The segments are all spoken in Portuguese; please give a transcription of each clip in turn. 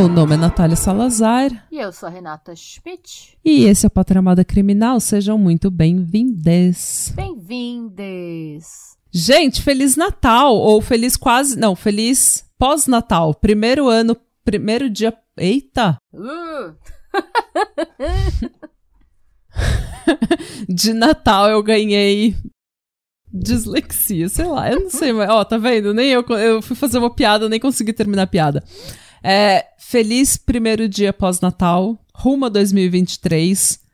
Meu nome é Natália Salazar. E eu sou a Renata Schmidt. E esse é o Patramada Criminal. Sejam muito bem-vindes. Bem-vindes. Gente, Feliz Natal! Ou Feliz quase. Não, Feliz Pós-Natal. Primeiro ano, primeiro dia. Eita! Uh. De Natal eu ganhei dislexia, sei lá, eu não sei, mas ó, tá vendo? Nem eu, eu fui fazer uma piada, nem consegui terminar a piada. É, feliz primeiro dia pós-Natal, rumo a 2023.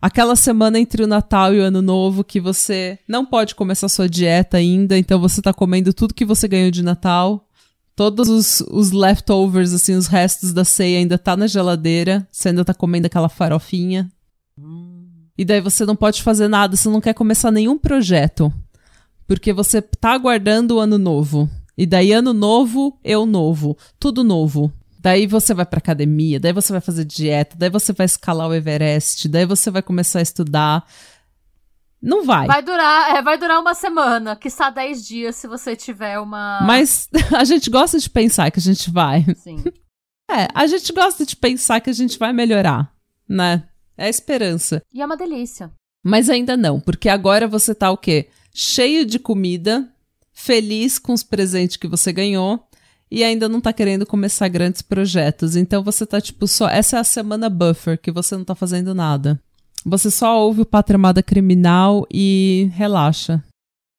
Aquela semana entre o Natal e o Ano Novo que você não pode começar sua dieta ainda, então você tá comendo tudo que você ganhou de Natal. Todos os, os leftovers, assim, os restos da ceia ainda tá na geladeira. Você ainda tá comendo aquela farofinha. E daí você não pode fazer nada, você não quer começar nenhum projeto. Porque você tá aguardando o ano novo. E daí, ano novo, eu novo. Tudo novo. Daí você vai pra academia, daí você vai fazer dieta, daí você vai escalar o Everest, daí você vai começar a estudar. Não vai. Vai durar, é, vai durar uma semana, quiçá 10 dias, se você tiver uma. Mas a gente gosta de pensar que a gente vai. Sim. É, a gente gosta de pensar que a gente vai melhorar, né? É a esperança. E é uma delícia. Mas ainda não, porque agora você tá o quê? Cheio de comida, feliz com os presentes que você ganhou e ainda não tá querendo começar grandes projetos. Então você tá tipo só, essa é a semana buffer que você não tá fazendo nada. Você só ouve o Patramada Criminal e relaxa.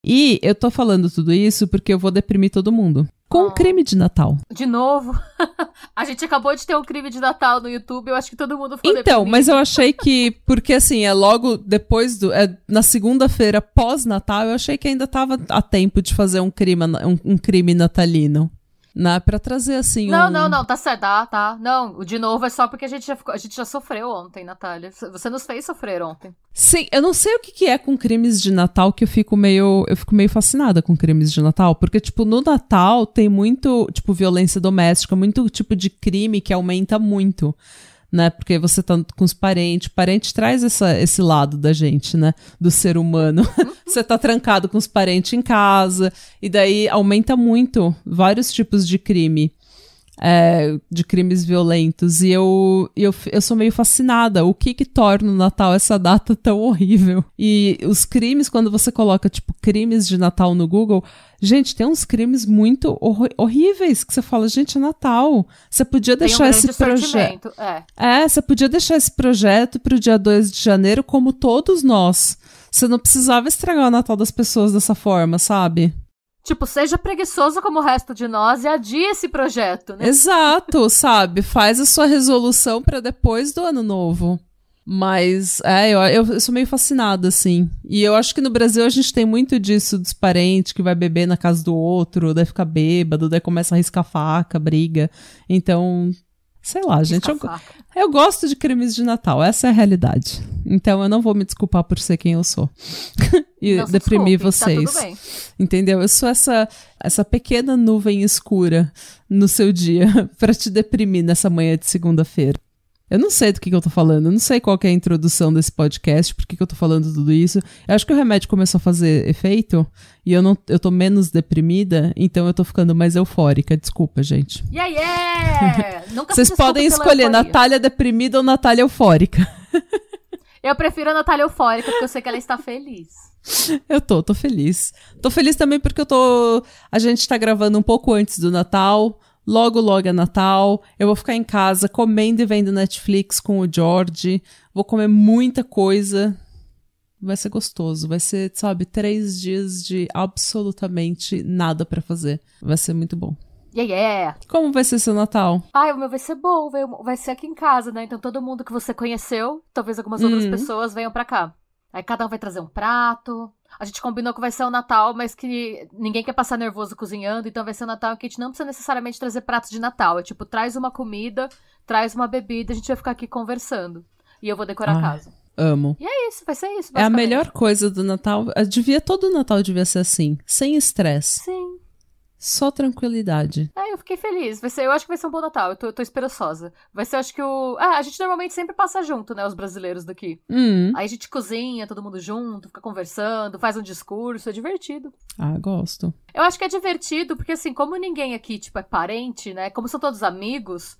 E eu tô falando tudo isso porque eu vou deprimir todo mundo. Com um crime de Natal. De novo. a gente acabou de ter um crime de Natal no YouTube, eu acho que todo mundo ficou Então, deprimido. mas eu achei que, porque assim, é logo depois do. É, na segunda-feira pós-Natal, eu achei que ainda tava a tempo de fazer um crime, um, um crime natalino. Né? Pra trazer assim. Não, um... não, não, tá certo, tá, tá. Não, de novo é só porque a gente já, ficou, a gente já sofreu ontem, Natália. Você nos fez sofrer ontem. Sim, eu não sei o que, que é com crimes de Natal que eu fico meio. Eu fico meio fascinada com crimes de Natal. Porque, tipo, no Natal tem muito, tipo, violência doméstica, muito tipo de crime que aumenta muito. Né? Porque você tá com os parentes, parente traz essa, esse lado da gente, né? Do ser humano. você tá trancado com os parentes em casa, e daí aumenta muito vários tipos de crime. É, de crimes violentos. E eu, eu, eu sou meio fascinada. O que que torna o Natal essa data tão horrível? E os crimes, quando você coloca, tipo, crimes de Natal no Google, gente, tem uns crimes muito hor horríveis que você fala, gente, é Natal. Você podia deixar um esse projeto. É. É, você podia deixar esse projeto pro dia 2 de janeiro, como todos nós. Você não precisava estragar o Natal das pessoas dessa forma, sabe? Tipo, seja preguiçoso como o resto de nós e adie esse projeto, né? Exato, sabe? Faz a sua resolução pra depois do ano novo. Mas, é, eu, eu, eu sou meio fascinada, assim. E eu acho que no Brasil a gente tem muito disso dos parentes que vai beber na casa do outro, daí fica bêbado, daí começa a riscar faca, briga. Então, sei lá, gente. Eu, eu gosto de crimes de Natal, essa é a realidade. Então eu não vou me desculpar por ser quem eu sou. e Não deprimir desculpe, vocês. Tá tudo bem. Entendeu? Eu sou essa, essa pequena nuvem escura no seu dia pra te deprimir nessa manhã de segunda-feira. Eu não sei do que, que eu tô falando, eu não sei qual que é a introdução desse podcast, por que, que eu tô falando tudo isso. Eu acho que o remédio começou a fazer efeito e eu, não, eu tô menos deprimida, então eu tô ficando mais eufórica. Desculpa, gente. Yeah, yeah! Nunca Vocês podem escolher euforia. Natália deprimida ou Natália eufórica. Eu prefiro a Natália eufórica, porque eu sei que ela está feliz. Eu tô, tô feliz. Tô feliz também porque eu tô. A gente tá gravando um pouco antes do Natal. Logo, logo é Natal. Eu vou ficar em casa comendo e vendo Netflix com o George. Vou comer muita coisa. Vai ser gostoso. Vai ser, sabe, três dias de absolutamente nada pra fazer. Vai ser muito bom. Yeah, yeah! Como vai ser seu Natal? Ai, o meu vai ser bom, vai, ser aqui em casa, né? Então todo mundo que você conheceu, talvez algumas outras Uhum. pessoas venham pra cá. Aí cada um vai trazer um prato. A gente combinou que vai ser o Natal, mas que ninguém quer passar nervoso cozinhando, então vai ser o Natal que a gente não precisa necessariamente trazer pratos de Natal. É tipo, traz uma comida, traz uma bebida, a gente vai ficar aqui conversando. E eu vou decorar a casa. Amo. E é isso, vai ser isso. É a melhor coisa do Natal. Eh, Devia, todo Natal devia ser assim. Sem estresse. Sim. Só tranquilidade. É, eu fiquei feliz. Vai ser, eu acho que vai ser um bom Natal. Eu tô, eu tô esperançosa. Vai ser, acho que o. Ah, a gente normalmente sempre passa junto, né? Os brasileiros daqui. Hum. Aí a gente cozinha, todo mundo junto, fica conversando, faz um discurso, é divertido. Ah, gosto. Eu acho que é divertido, porque assim, como ninguém aqui, tipo, é parente, né? Como são todos amigos,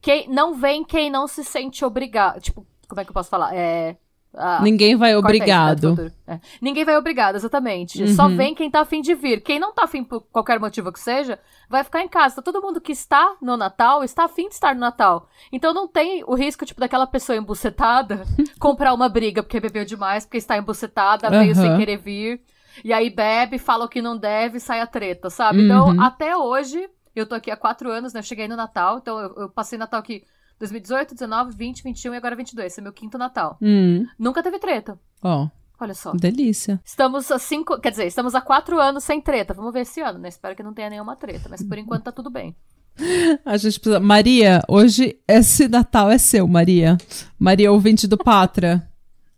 quem, não vem quem não se sente obrigado. Tipo, como é que eu posso falar? É. ah, Ninguém vai do obrigado. É. Ninguém vai obrigado, exatamente. Uhum. Só vem quem tá afim de vir. Quem não tá afim por qualquer motivo que seja, vai ficar em casa. Então, todo mundo que está no Natal está afim de estar no Natal. Então não tem o risco, tipo, daquela pessoa embucetada comprar uma briga porque bebeu demais, porque está embucetada, veio sem querer vir. E aí bebe, fala o que não deve, sai a treta, sabe? Então, Uhum. até hoje, eu tô aqui há quatro anos, né? Eu cheguei no Natal, então eu, eu passei Natal aqui 2018, 19, 20, 21 e agora 22. Esse é meu quinto Natal. Hum. Nunca teve treta. Ó, Olha só. delícia. Estamos a cinco. Quer dizer, estamos há quatro anos sem treta. Vamos ver esse ano, né? Espero que não tenha nenhuma treta, mas por enquanto tá tudo bem. A gente precisa. Maria, hoje esse Natal é seu, Maria. Maria, ouvinte do Patra.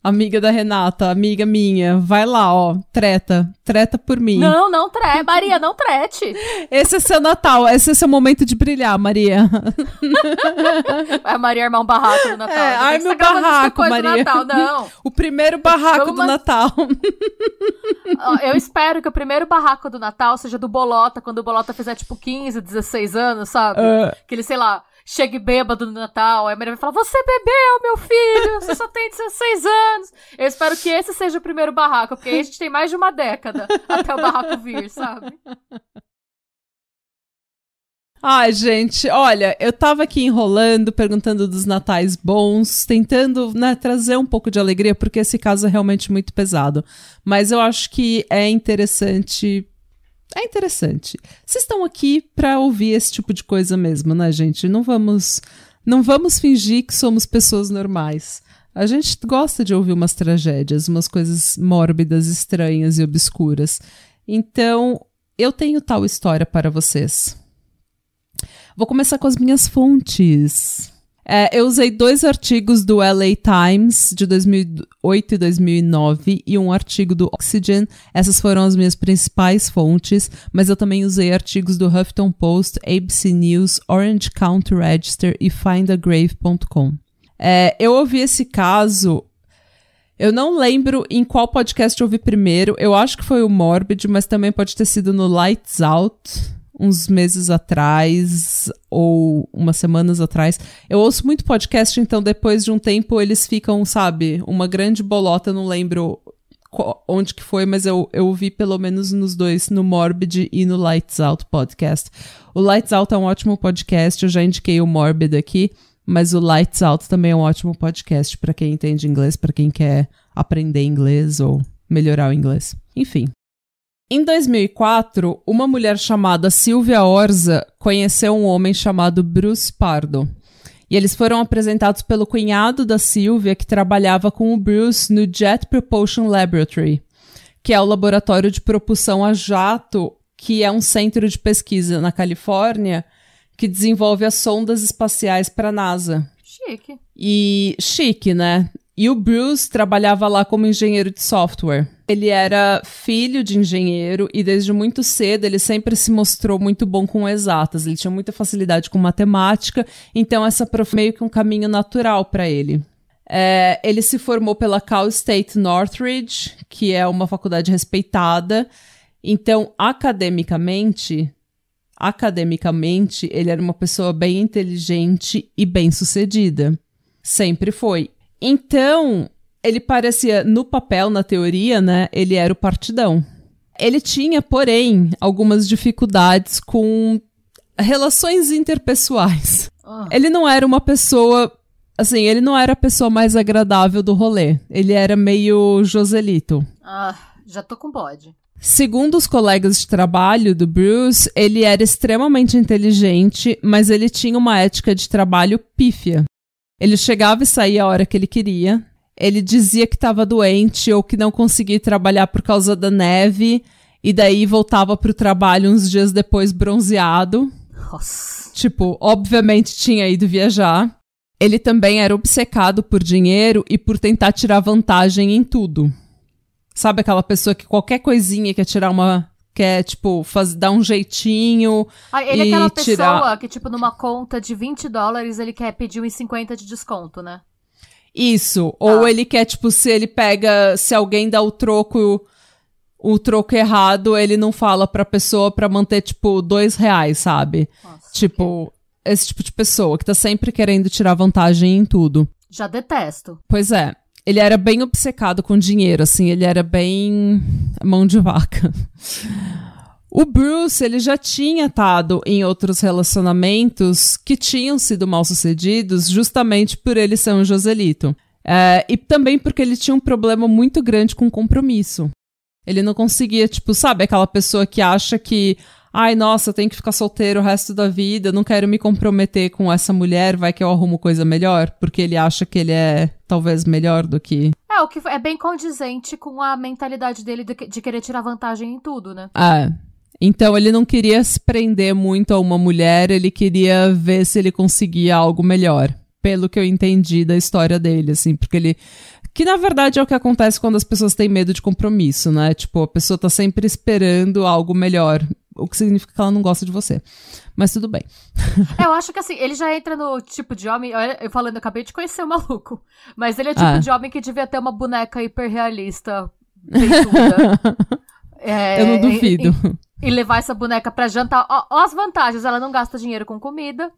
Amiga da Renata, amiga minha. Vai lá, ó. Treta. Treta por mim. Não, não trete. Maria, não trete. Esse é seu Natal. Esse é seu momento de brilhar, Maria. Vai a Maria armar um barraco no Natal. É, gravando isso barraco, Maria. Natal. Não. O primeiro barraco Vamos do Natal. Eu espero que o primeiro barraco do Natal seja do Bolota, quando o Bolota fizer tipo 15, 16 anos, sabe? Ah. Que ele, sei lá, chegue bêbado no Natal. Aí a Maria vai falar: Você bebeu, meu filho! Você só tem 16 anos. Eu espero que esse seja o primeiro barraco, porque a gente tem mais de uma década até o barraco vir, sabe? Ai, gente, olha, eu tava aqui enrolando, perguntando dos natais bons, tentando né, trazer um pouco de alegria, porque esse caso é realmente muito pesado. Mas eu acho que é interessante. É interessante. Vocês estão aqui pra ouvir esse tipo de coisa mesmo, né, gente? Não vamos. Não vamos fingir que somos pessoas normais. A gente gosta de ouvir umas tragédias, umas coisas mórbidas, estranhas e obscuras. Então, eu tenho tal história para vocês. Vou começar com as minhas fontes. É, eu usei dois artigos do LA Times de 2008 e 2009 e um artigo do Oxygen. Essas foram as minhas principais fontes, mas eu também usei artigos do Huffington Post, ABC News, Orange County Register e findagrave.com. É, eu ouvi esse caso. Eu não lembro em qual podcast eu ouvi primeiro. Eu acho que foi o Morbid, mas também pode ter sido no Lights Out uns meses atrás ou umas semanas atrás. Eu ouço muito podcast, então depois de um tempo eles ficam, sabe, uma grande bolota, não lembro onde que foi, mas eu, eu ouvi pelo menos nos dois, no Morbid e no Lights Out podcast. O Lights Out é um ótimo podcast, eu já indiquei o Morbid aqui, mas o Lights Out também é um ótimo podcast para quem entende inglês, para quem quer aprender inglês ou melhorar o inglês. Enfim. Em 2004, uma mulher chamada Silvia Orza conheceu um homem chamado Bruce Pardo. E eles foram apresentados pelo cunhado da Silvia, que trabalhava com o Bruce no Jet Propulsion Laboratory, que é o laboratório de propulsão a jato, que é um centro de pesquisa na Califórnia que desenvolve as sondas espaciais para a NASA. Chique. E chique, né? E o Bruce trabalhava lá como engenheiro de software. Ele era filho de engenheiro e desde muito cedo ele sempre se mostrou muito bom com exatas. Ele tinha muita facilidade com matemática, então essa prof meio que um caminho natural para ele. É, ele se formou pela Cal State Northridge, que é uma faculdade respeitada. Então, academicamente, academicamente, ele era uma pessoa bem inteligente e bem sucedida. Sempre foi. Então, ele parecia, no papel, na teoria, né? Ele era o partidão. Ele tinha, porém, algumas dificuldades com relações interpessoais. Ah, Ele não era uma pessoa. Assim, ele não era a pessoa mais agradável do rolê. Ele era meio Joselito. ah, já tô com bode. Segundo os colegas de trabalho do Bruce, ele era extremamente inteligente, mas ele tinha uma ética de trabalho pífia. Ele chegava e saía a hora que ele queria. Ele dizia que estava doente ou que não conseguia trabalhar por causa da neve, e daí voltava para o trabalho uns dias depois bronzeado. Nossa. Tipo, obviamente tinha ido viajar. ele também era obcecado por dinheiro e por tentar tirar vantagem em tudo. Sabe aquela pessoa que qualquer coisinha quer tirar uma. Quer, tipo, faz, dar um jeitinho. Ah, ele é aquela tirar... pessoa que, tipo, numa conta de 20 dólares, ele quer pedir 1,50 de desconto, né? Isso. Ou ele quer, tipo, se ele pega. Se alguém dá o troco. O troco errado, ele não fala pra pessoa pra manter, tipo, dois reais, sabe? Nossa, Tipo, esse tipo de pessoa que tá sempre querendo tirar vantagem em tudo. Já detesto. Pois é. Ele era bem obcecado com dinheiro, assim, ele era bem mão de vaca. O Bruce, ele já tinha estado em outros relacionamentos que tinham sido mal sucedidos justamente por ele ser um Joselito. É, e também porque ele tinha um problema muito grande com compromisso. Ele não conseguia, tipo, sabe, aquela pessoa que acha que, ai, nossa, eu tenho que ficar solteiro o resto da vida, não quero me comprometer com essa mulher, vai que eu arrumo coisa melhor, porque ele acha que ele é talvez melhor do que. É, o que é bem condizente com a mentalidade dele de, de querer tirar vantagem em tudo, né? É. Então ele não queria se prender muito a uma mulher, ele queria ver se ele conseguia algo melhor. Pelo que eu entendi da história dele, assim, porque ele. Que na verdade é o que acontece quando as pessoas têm medo de compromisso, né? Tipo, a pessoa tá sempre esperando algo melhor. O que significa que ela não gosta de você. Mas tudo bem. É, eu acho que assim, ele já entra no tipo de homem. olha, Eu falando, eu acabei de conhecer o maluco. Mas ele é o tipo Ah. de homem que devia ter uma boneca hiperrealista. É, eu não e- duvido. E, e levar essa boneca pra jantar. Ó, ó as vantagens: ela não gasta dinheiro com comida,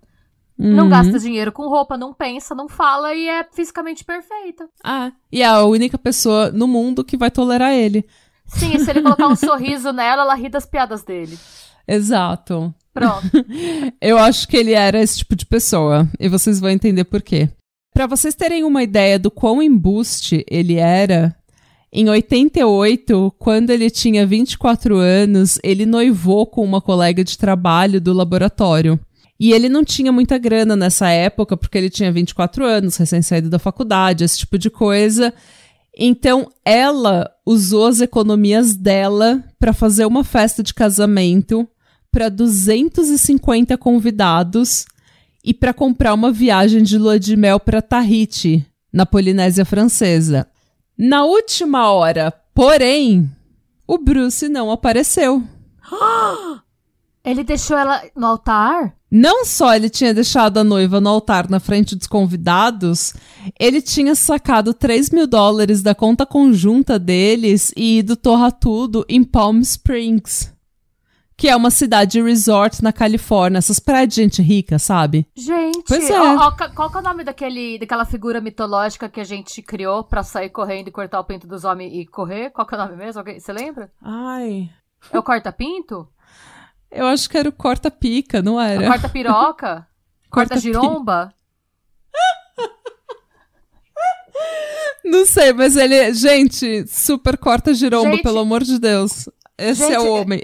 não Uhum. gasta dinheiro com roupa, não pensa, não fala e é fisicamente perfeita. Ah, e é a única pessoa no mundo que vai tolerar ele. Sim, se ele colocar um sorriso nela, ela ri das piadas dele. Exato. Pronto. Eu acho que ele era esse tipo de pessoa. E vocês vão entender por quê. Pra vocês terem uma ideia do quão embuste ele era, em 88, quando ele tinha 24 anos, ele noivou com uma colega de trabalho do laboratório. E ele não tinha muita grana nessa época, porque ele tinha 24 anos, recém-saído da faculdade, esse tipo de coisa. Então, ela usou as economias dela para fazer uma festa de casamento para 250 convidados e para comprar uma viagem de lua de mel para Tahiti, na Polinésia Francesa. Na última hora, porém, o Bruce não apareceu. Ele deixou ela no altar? Não só ele tinha deixado a noiva no altar na frente dos convidados, ele tinha sacado 3 mil dólares da conta conjunta deles e ido torrar tudo em Palm Springs, que é uma cidade resort na Califórnia, essas praias de gente rica, sabe? Gente, Pois é. ó, ó, qual que é o nome daquele, daquela figura mitológica que a gente criou pra sair correndo e cortar o pinto dos homens e correr? Qual que é o nome mesmo? Você lembra? Ai. É o corta-pinto? Eu acho que era o corta-pica, não É era? o corta-piroca? Corta-pi- Corta-giromba? Não sei, mas ele. Gente, super corta-giromba, Gente- pelo amor de Deus. Esse Gente, é o homem.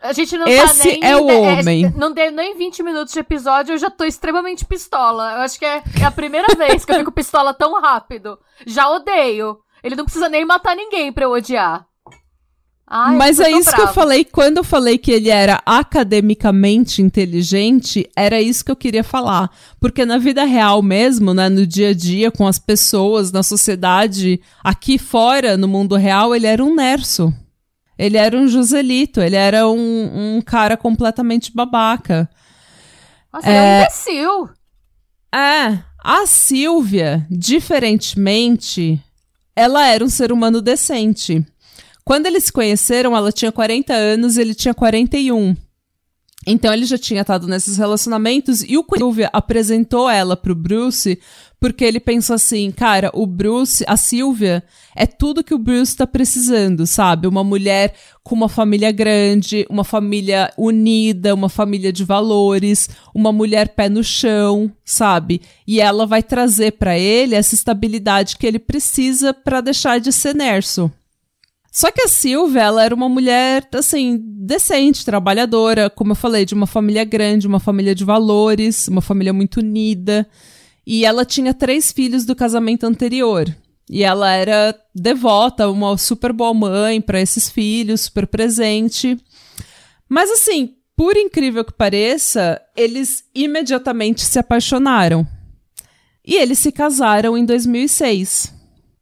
A gente não Esse tá nem... é o homem. não deu nem 20 minutos de episódio, eu já tô extremamente pistola. Eu acho que é, é a primeira vez que eu fico pistola tão rápido. Já odeio. Ele não precisa nem matar ninguém pra eu odiar. Ai, Mas é isso que eu brava. falei. Quando eu falei que ele era academicamente inteligente, era isso que eu queria falar. Porque na vida real mesmo, né, no dia a dia, com as pessoas, na sociedade, aqui fora, no mundo real, ele era um nerso. Ele era um Joselito, ele era um, um cara completamente babaca. Nossa, ele é um imbecil. É, a Silvia, diferentemente, ela era um ser humano decente. Quando eles se conheceram, ela tinha 40 anos e ele tinha 41. Então ele já tinha estado nesses relacionamentos e o Silvia apresentou ela pro Bruce porque ele pensou assim, cara, o Bruce, a Silvia é tudo que o Bruce tá precisando, sabe? Uma mulher com uma família grande, uma família unida, uma família de valores, uma mulher pé no chão, sabe? E ela vai trazer pra ele essa estabilidade que ele precisa pra deixar de ser nerso. Só que a Silvia, ela era uma mulher, assim, decente, trabalhadora, como eu falei, de uma família grande, uma família de valores, uma família muito unida. E ela tinha três filhos do casamento anterior. E ela era devota, uma super boa mãe para esses filhos, super presente. Mas assim, por incrível que pareça, eles imediatamente se apaixonaram. E eles se casaram em 2006.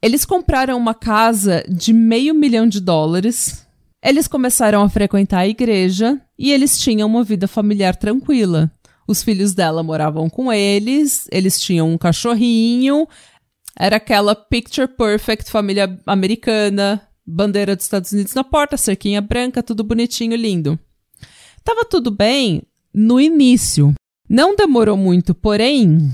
Eles compraram uma casa de meio milhão de dólares. Eles começaram a frequentar a igreja e eles tinham uma vida familiar tranquila. Os filhos dela moravam com eles, eles tinham um cachorrinho. Era aquela picture perfect família americana, bandeira dos Estados Unidos na porta, cerquinha branca, tudo bonitinho, lindo. Tava tudo bem no início. Não demorou muito, porém,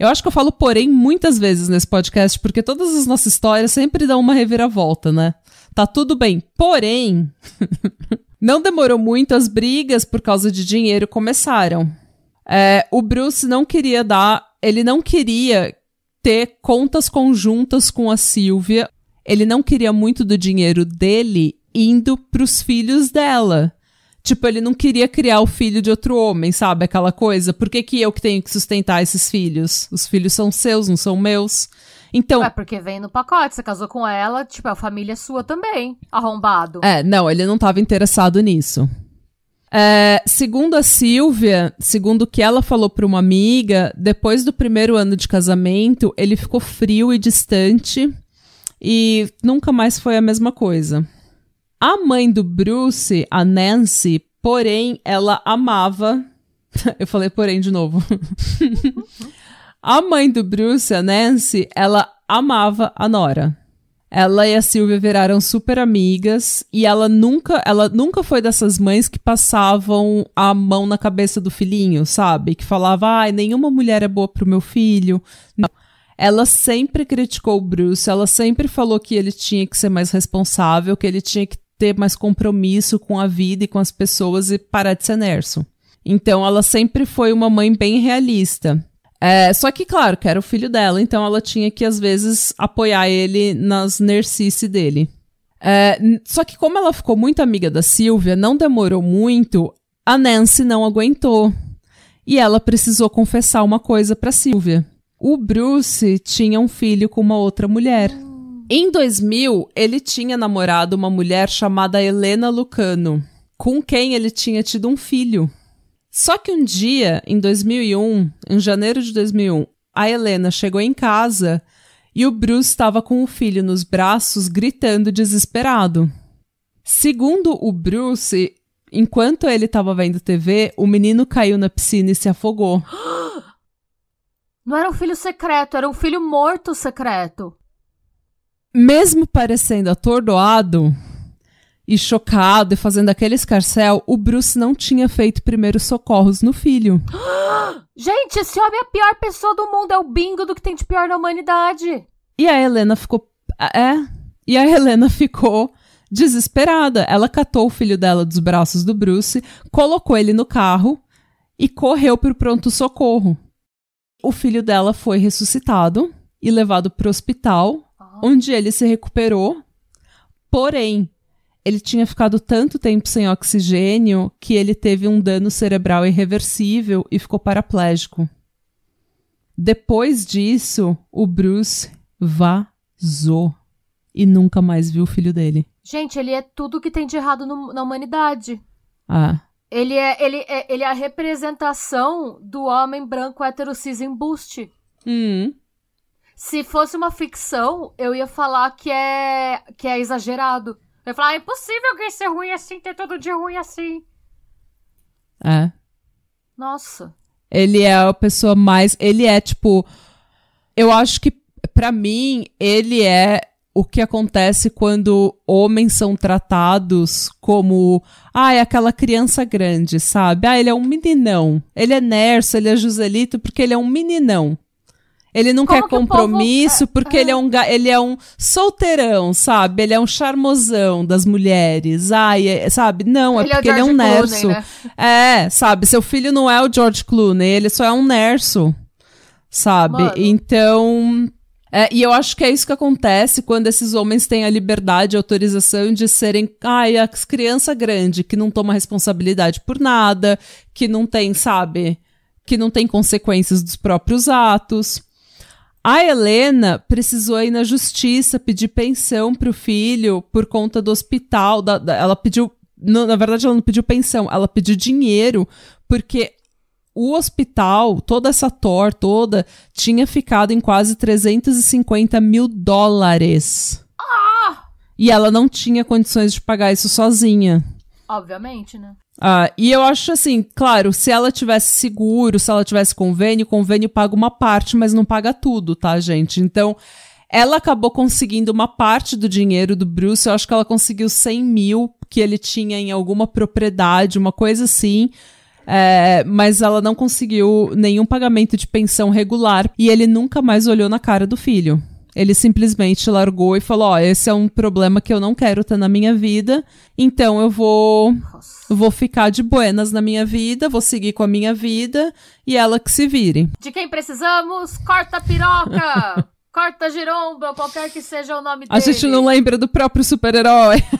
eu acho que eu falo porém muitas vezes nesse podcast, porque todas as nossas histórias sempre dão uma reviravolta, né? Tá tudo bem. Porém, não demorou muito, as brigas por causa de dinheiro começaram. É, o Bruce não queria dar. Ele não queria ter contas conjuntas com a Silvia. Ele não queria muito do dinheiro dele indo pros filhos dela. Tipo, ele não queria criar o filho de outro homem, sabe? Aquela coisa. Por que, que eu que tenho que sustentar esses filhos? Os filhos são seus, não são meus. Então. É porque vem no pacote. Você casou com ela, tipo, a família é sua também. Arrombado. É, não, ele não estava interessado nisso. É, segundo a Silvia, segundo o que ela falou para uma amiga, depois do primeiro ano de casamento, ele ficou frio e distante e nunca mais foi a mesma coisa. A mãe do Bruce, a Nancy, porém, ela amava. Eu falei porém de novo. a mãe do Bruce, a Nancy, ela amava a Nora. Ela e a Silvia viraram super amigas e ela nunca, ela nunca foi dessas mães que passavam a mão na cabeça do filhinho, sabe? Que falava, ai, nenhuma mulher é boa pro meu filho. Não. Ela sempre criticou o Bruce, ela sempre falou que ele tinha que ser mais responsável, que ele tinha que ter mais compromisso com a vida e com as pessoas e parar de ser nerso. Então ela sempre foi uma mãe bem realista. É, só que, claro, que era o filho dela, então ela tinha que, às vezes, apoiar ele nas nercice dele. É, só que, como ela ficou muito amiga da Silvia, não demorou muito, a Nancy não aguentou. E ela precisou confessar uma coisa para Silvia. O Bruce tinha um filho com uma outra mulher. Em 2000, ele tinha namorado uma mulher chamada Helena Lucano, com quem ele tinha tido um filho. Só que um dia, em 2001, em janeiro de 2001, a Helena chegou em casa e o Bruce estava com o filho nos braços, gritando desesperado. Segundo o Bruce, enquanto ele estava vendo TV, o menino caiu na piscina e se afogou. Não era um filho secreto, era um filho morto secreto mesmo parecendo atordoado e chocado e fazendo aquele escarcel, o Bruce não tinha feito primeiros socorros no filho. Gente, esse homem é a pior pessoa do mundo, é o bingo do que tem de pior na humanidade. E a Helena ficou. É. E a Helena ficou desesperada. Ela catou o filho dela dos braços do Bruce, colocou ele no carro e correu para o pronto-socorro. O filho dela foi ressuscitado e levado para o hospital onde ele se recuperou. Porém, ele tinha ficado tanto tempo sem oxigênio que ele teve um dano cerebral irreversível e ficou paraplégico. Depois disso, o Bruce vazou e nunca mais viu o filho dele. Gente, ele é tudo que tem de errado no, na humanidade. Ah. Ele é, ele, é, ele é a representação do homem branco hétero cis embuste. Hum. Se fosse uma ficção, eu ia falar que é que é exagerado. Eu ia falar, ah, é impossível alguém ser ruim assim, ter todo dia ruim assim. É. Nossa. Ele é a pessoa mais. Ele é, tipo. Eu acho que, para mim, ele é o que acontece quando homens são tratados como. Ah, é aquela criança grande, sabe? Ah, ele é um meninão. Ele é Nerso, ele é Joselito, porque ele é um meninão. Ele não Como quer compromisso povo... porque é, ele é um ele é um solteirão, sabe? Ele é um charmosão das mulheres. Ai, é, sabe? Não, é ele é porque é ele é um nerso. Né? É, sabe? Seu filho não é o George Clooney, ele só é um nerso. Sabe? Mano. Então, é, e eu acho que é isso que acontece quando esses homens têm a liberdade e autorização de serem, ai, as criança grande, que não toma responsabilidade por nada, que não tem, sabe, que não tem consequências dos próprios atos. A Helena precisou ir na justiça pedir pensão pro filho por conta do hospital. Da, da, ela pediu. No, na verdade, ela não pediu pensão, ela pediu dinheiro, porque o hospital, toda essa TOR toda, tinha ficado em quase 350 mil dólares. Ah! E ela não tinha condições de pagar isso sozinha. Obviamente, né? Ah, e eu acho assim, claro, se ela tivesse seguro, se ela tivesse convênio, convênio paga uma parte, mas não paga tudo, tá, gente? Então, ela acabou conseguindo uma parte do dinheiro do Bruce, eu acho que ela conseguiu 100 mil que ele tinha em alguma propriedade, uma coisa assim. É, mas ela não conseguiu nenhum pagamento de pensão regular e ele nunca mais olhou na cara do filho. Ele simplesmente largou e falou: Ó, oh, esse é um problema que eu não quero ter na minha vida, então eu vou, vou ficar de buenas na minha vida, vou seguir com a minha vida e ela que se vire. De quem precisamos, corta a piroca! corta giromba, qualquer que seja o nome a dele. A gente não lembra do próprio super-herói.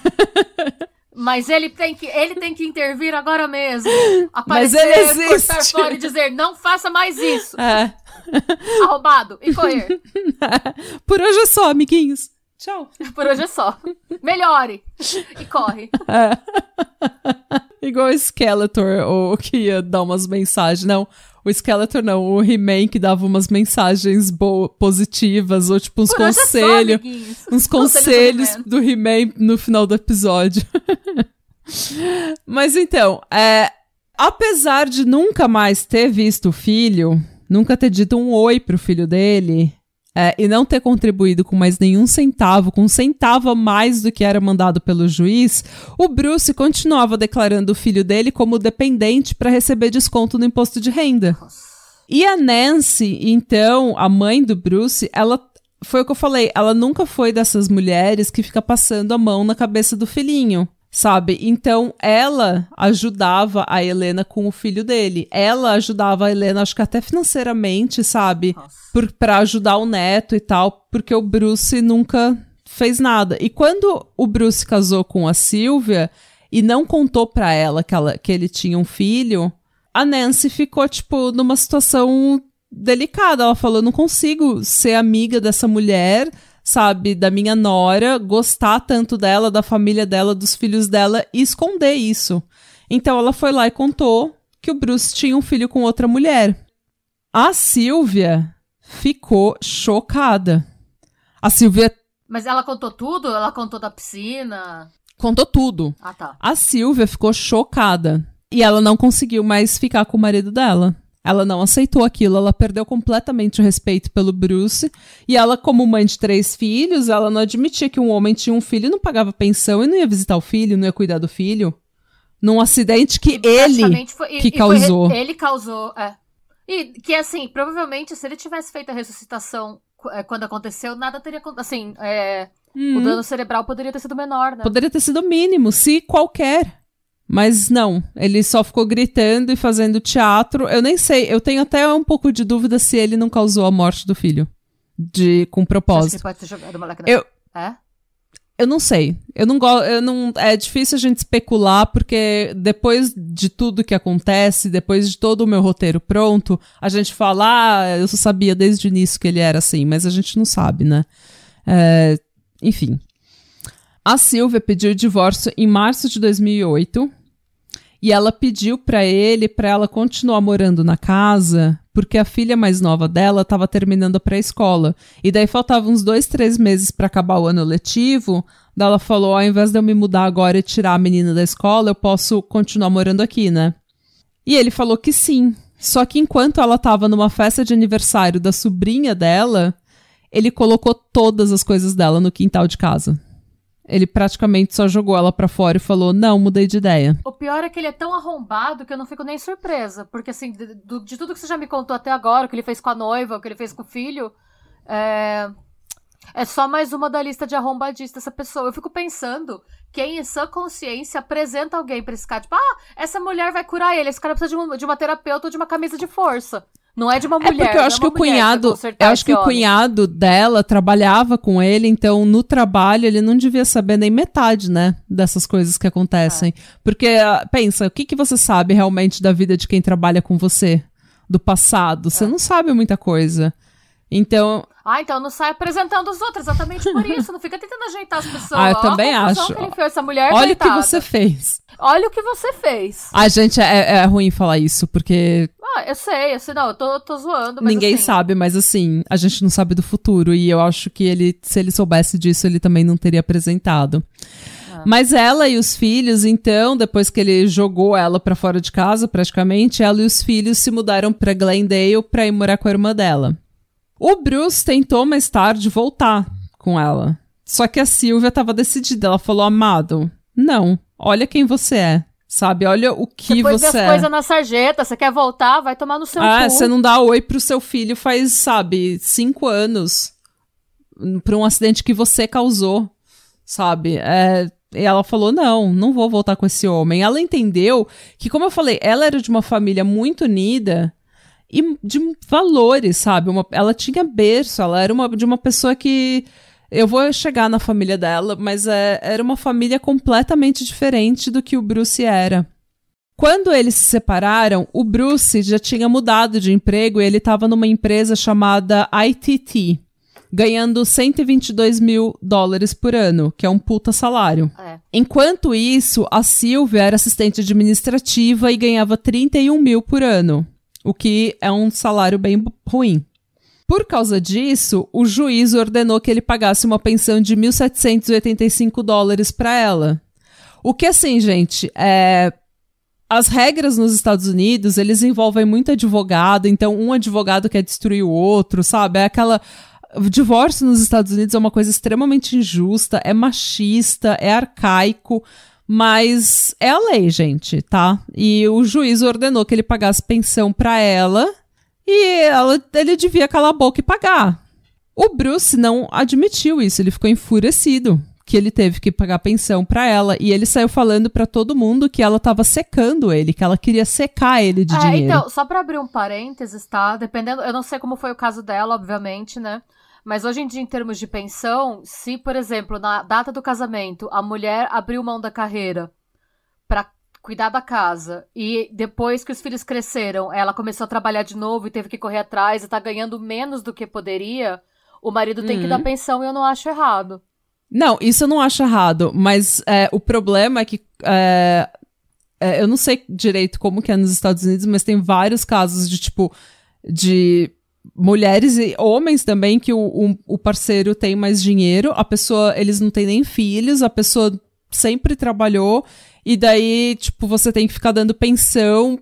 Mas ele tem que, ele tem que intervir agora mesmo. Aparecer, Mas ele existe. cortar fora e dizer, não faça mais isso. É. Arrombado. E correr. Por hoje é só, amiguinhos. Tchau. Por hoje é só. Melhore. E corre. É. Igual o Skeletor, ou que ia dar umas mensagens. Não, o Skeletor não, o He-Man que dava umas mensagens positivas, ou tipo uns conselhos. Uns conselhos do He-Man no final do episódio. Mas então, é, apesar de nunca mais ter visto o filho, nunca ter dito um oi pro filho dele, é, e não ter contribuído com mais nenhum centavo, com um centavo a mais do que era mandado pelo juiz, o Bruce continuava declarando o filho dele como dependente para receber desconto no imposto de renda. E a Nancy, então, a mãe do Bruce, ela foi o que eu falei, ela nunca foi dessas mulheres que fica passando a mão na cabeça do filhinho sabe? Então ela ajudava a Helena com o filho dele. Ela ajudava a Helena, acho que até financeiramente, sabe? Para ajudar o neto e tal, porque o Bruce nunca fez nada. E quando o Bruce casou com a Silvia e não contou para ela que, ela que ele tinha um filho, a Nancy ficou tipo numa situação delicada. Ela falou: "Não consigo ser amiga dessa mulher." Sabe, da minha nora, gostar tanto dela, da família dela, dos filhos dela e esconder isso. Então ela foi lá e contou que o Bruce tinha um filho com outra mulher. A Silvia ficou chocada. A Silvia. Mas ela contou tudo? Ela contou da piscina? Contou tudo. Ah, tá. A Silvia ficou chocada. E ela não conseguiu mais ficar com o marido dela. Ela não aceitou aquilo, ela perdeu completamente o respeito pelo Bruce. E ela, como mãe de três filhos, ela não admitia que um homem tinha um filho e não pagava pensão e não ia visitar o filho, não ia cuidar do filho. Num acidente que ele foi, que causou. Foi, ele causou, é. E que, assim, provavelmente, se ele tivesse feito a ressuscitação é, quando aconteceu, nada teria acontecido. Assim, é, hum. o dano cerebral poderia ter sido menor, né? Poderia ter sido mínimo, se qualquer. Mas não, ele só ficou gritando e fazendo teatro. Eu nem sei, eu tenho até um pouco de dúvida se ele não causou a morte do filho. De, com propósito. Você pode ter jogado moleque eu, É? Eu não sei. Eu não gosto. Eu não, é difícil a gente especular, porque depois de tudo que acontece, depois de todo o meu roteiro pronto, a gente fala, ah, eu só sabia desde o início que ele era assim, mas a gente não sabe, né? É, enfim. A Silvia pediu o divórcio em março de 2008 e ela pediu para ele para ela continuar morando na casa, porque a filha mais nova dela estava terminando a pré-escola. E daí faltavam uns dois, três meses para acabar o ano letivo. Daí ela falou: ao invés de eu me mudar agora e tirar a menina da escola, eu posso continuar morando aqui, né? E ele falou que sim. Só que enquanto ela estava numa festa de aniversário da sobrinha dela, ele colocou todas as coisas dela no quintal de casa. Ele praticamente só jogou ela para fora e falou: Não, mudei de ideia. O pior é que ele é tão arrombado que eu não fico nem surpresa. Porque, assim, de, de tudo que você já me contou até agora, o que ele fez com a noiva, o que ele fez com o filho, é. É só mais uma da lista de arrombadista essa pessoa. Eu fico pensando quem em sua consciência apresenta alguém pra esse cara. Tipo, ah, essa mulher vai curar ele. Esse cara precisa de uma, de uma terapeuta ou de uma camisa de força. Não é de uma mulher. É porque eu acho é que o cunhado, eu acho que o cunhado dela trabalhava com ele, então no trabalho ele não devia saber nem metade, né, dessas coisas que acontecem. É. Porque ah, pensa, o que que você sabe realmente da vida de quem trabalha com você, do passado? Você é. não sabe muita coisa. Então, ah, então não sai apresentando os outros, exatamente por isso. Não fica tentando ajeitar as pessoas. Ah, eu também acho. Mulher, Olha coitada. o que você fez. Olha o que você fez. A gente, é, é ruim falar isso, porque Ah, eu sei, eu sei, não, eu tô, tô zoando, mas Ninguém assim, sabe, mas assim, a gente não sabe do futuro. E eu acho que ele, se ele soubesse disso, ele também não teria apresentado. Ah. Mas ela e os filhos, então, depois que ele jogou ela pra fora de casa, praticamente, ela e os filhos se mudaram pra Glendale pra ir morar com a irmã dela. O Bruce tentou mais tarde voltar com ela. Só que a Silvia tava decidida. Ela falou: Amado, não, olha quem você é. Sabe? Olha o que Depois você das é. coisas na sarjeta, você quer voltar, vai tomar no seu Ah, cu. você não dá oi pro seu filho faz, sabe, cinco anos. Pra um acidente que você causou, sabe? É, e ela falou: não, não vou voltar com esse homem. Ela entendeu que, como eu falei, ela era de uma família muito unida e de valores, sabe? Uma- ela tinha berço, ela era uma, de uma pessoa que. Eu vou chegar na família dela, mas é, era uma família completamente diferente do que o Bruce era. Quando eles se separaram, o Bruce já tinha mudado de emprego e ele estava numa empresa chamada ITT, ganhando 122 mil dólares por ano, que é um puta salário. É. Enquanto isso, a Silvia era assistente administrativa e ganhava 31 mil por ano, o que é um salário bem ruim. Por causa disso, o juiz ordenou que ele pagasse uma pensão de 1.785 dólares para ela. O que assim, gente, é as regras nos Estados Unidos, eles envolvem muito advogado, então um advogado quer destruir o outro, sabe? É aquela. O divórcio nos Estados Unidos é uma coisa extremamente injusta, é machista, é arcaico, mas é a lei, gente, tá? E o juiz ordenou que ele pagasse pensão pra ela e ela, ele devia calar a boca e pagar. O Bruce não admitiu isso, ele ficou enfurecido que ele teve que pagar pensão pra ela e ele saiu falando pra todo mundo que ela tava secando ele, que ela queria secar ele de É, dinheiro. então, só pra abrir um parênteses, tá? Dependendo, eu não sei como foi o caso dela, obviamente, né? Mas hoje em dia, em termos de pensão, se, por exemplo, na data do casamento, a mulher abriu mão da carreira pra cuidar da casa e depois que os filhos cresceram, ela começou a trabalhar de novo e teve que correr atrás e tá ganhando menos do que poderia, o marido tem que Uhum. dar pensão e eu não acho errado. Não, isso eu não acho errado, mas é, o problema é que é, é, eu não sei direito como que é nos Estados Unidos, mas tem vários casos de tipo de mulheres e homens também que o, o, o parceiro tem mais dinheiro, a pessoa eles não têm nem filhos, a pessoa sempre trabalhou e daí tipo você tem que ficar dando pensão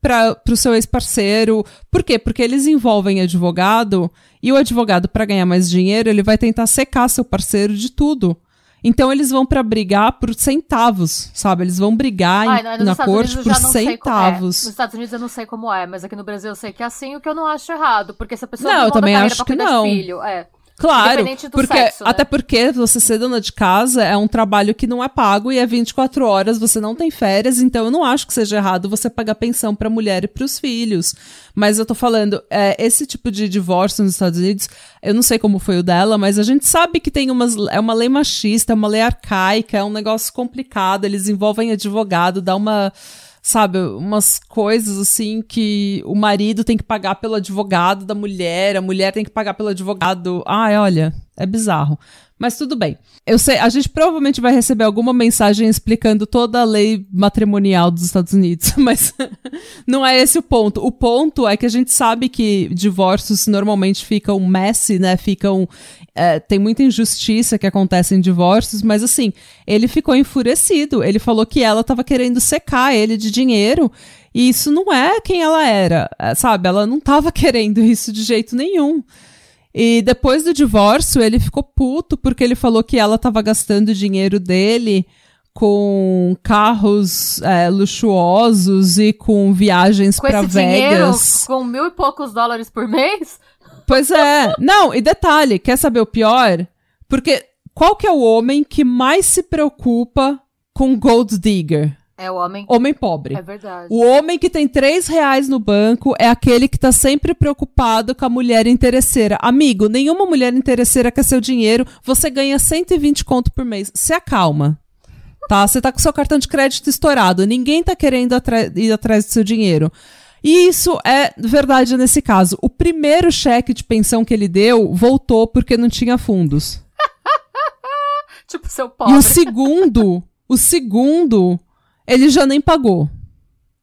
para pro seu ex-parceiro. Por quê? Porque eles envolvem advogado e o advogado, para ganhar mais dinheiro, ele vai tentar secar seu parceiro de tudo. Então eles vão para brigar por centavos, sabe? Eles vão brigar Ai, não, nos na Estados corte Unidos por é. centavos. Nos Estados Unidos eu não sei como é, mas aqui no Brasil eu sei que é assim, o que eu não acho errado. Porque se a pessoa Não, eu também acho que não. filho, é. Claro, porque sexo, né? até porque você ser dona de casa é um trabalho que não é pago e é 24 horas, você não tem férias, então eu não acho que seja errado você pagar pensão pra mulher e pros filhos. Mas eu tô falando, é, esse tipo de divórcio nos Estados Unidos, eu não sei como foi o dela, mas a gente sabe que tem umas é uma lei machista, é uma lei arcaica, é um negócio complicado, eles envolvem advogado, dá uma sabe, umas coisas assim que o marido tem que pagar pelo advogado da mulher, a mulher tem que pagar pelo advogado. Ai, olha, é bizarro. Mas tudo bem. Eu sei, a gente provavelmente vai receber alguma mensagem explicando toda a lei matrimonial dos Estados Unidos, mas não é esse o ponto. O ponto é que a gente sabe que divórcios normalmente ficam messy, né? Ficam. é, tem muita injustiça que acontece em divórcios, mas assim, ele ficou enfurecido. Ele falou que ela tava querendo secar ele de dinheiro. E isso não é quem ela era, é, sabe? Ela não tava querendo isso de jeito nenhum. E depois do divórcio, ele ficou puto porque ele falou que ela tava gastando dinheiro dele com carros é, luxuosos e com viagens pra esse dinheiro, Vegas. com mil e poucos dólares por mês, Pois é. Não, e detalhe, quer saber o pior? Porque qual que é o homem que mais se preocupa com gold digger? É o homem. Homem pobre. É verdade. O homem que tem três reais no banco é aquele que tá sempre preocupado com a mulher interesseira. Amigo, nenhuma mulher interesseira quer seu dinheiro. Você ganha 120 conto por mês. Se acalma. Tá? Você tá com seu cartão de crédito estourado. Ninguém tá querendo ir atrás do seu dinheiro. E isso é verdade nesse caso. O primeiro cheque de pensão que ele deu voltou porque não tinha fundos. Tipo, seu E pobre. o segundo, o segundo, ele já nem pagou.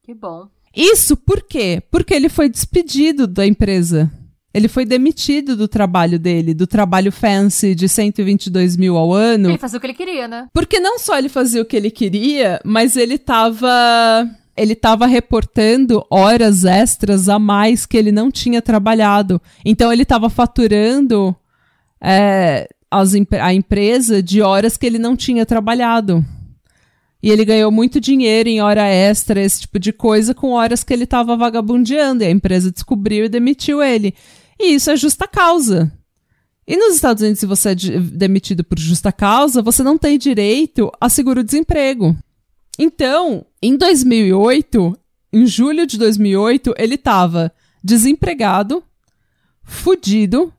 Que bom. Isso por quê? Porque ele foi despedido da empresa. Ele foi demitido do trabalho dele, do trabalho fancy de 122 mil ao ano. Ele fazia o que ele queria, né? Porque não só ele fazia o que ele queria, mas ele tava. Ele tava reportando horas extras a mais que ele não tinha trabalhado. Então ele tava faturando é, as, a empresa de horas que ele não tinha trabalhado. E ele ganhou muito dinheiro em hora extra, esse tipo de coisa, com horas que ele estava vagabundeando. E a empresa descobriu e demitiu ele. E isso é justa causa. E nos Estados Unidos, se você é demitido por justa causa, você não tem direito a seguro-desemprego. Então, em 2008, em julho de 2008, ele estava desempregado, fudido,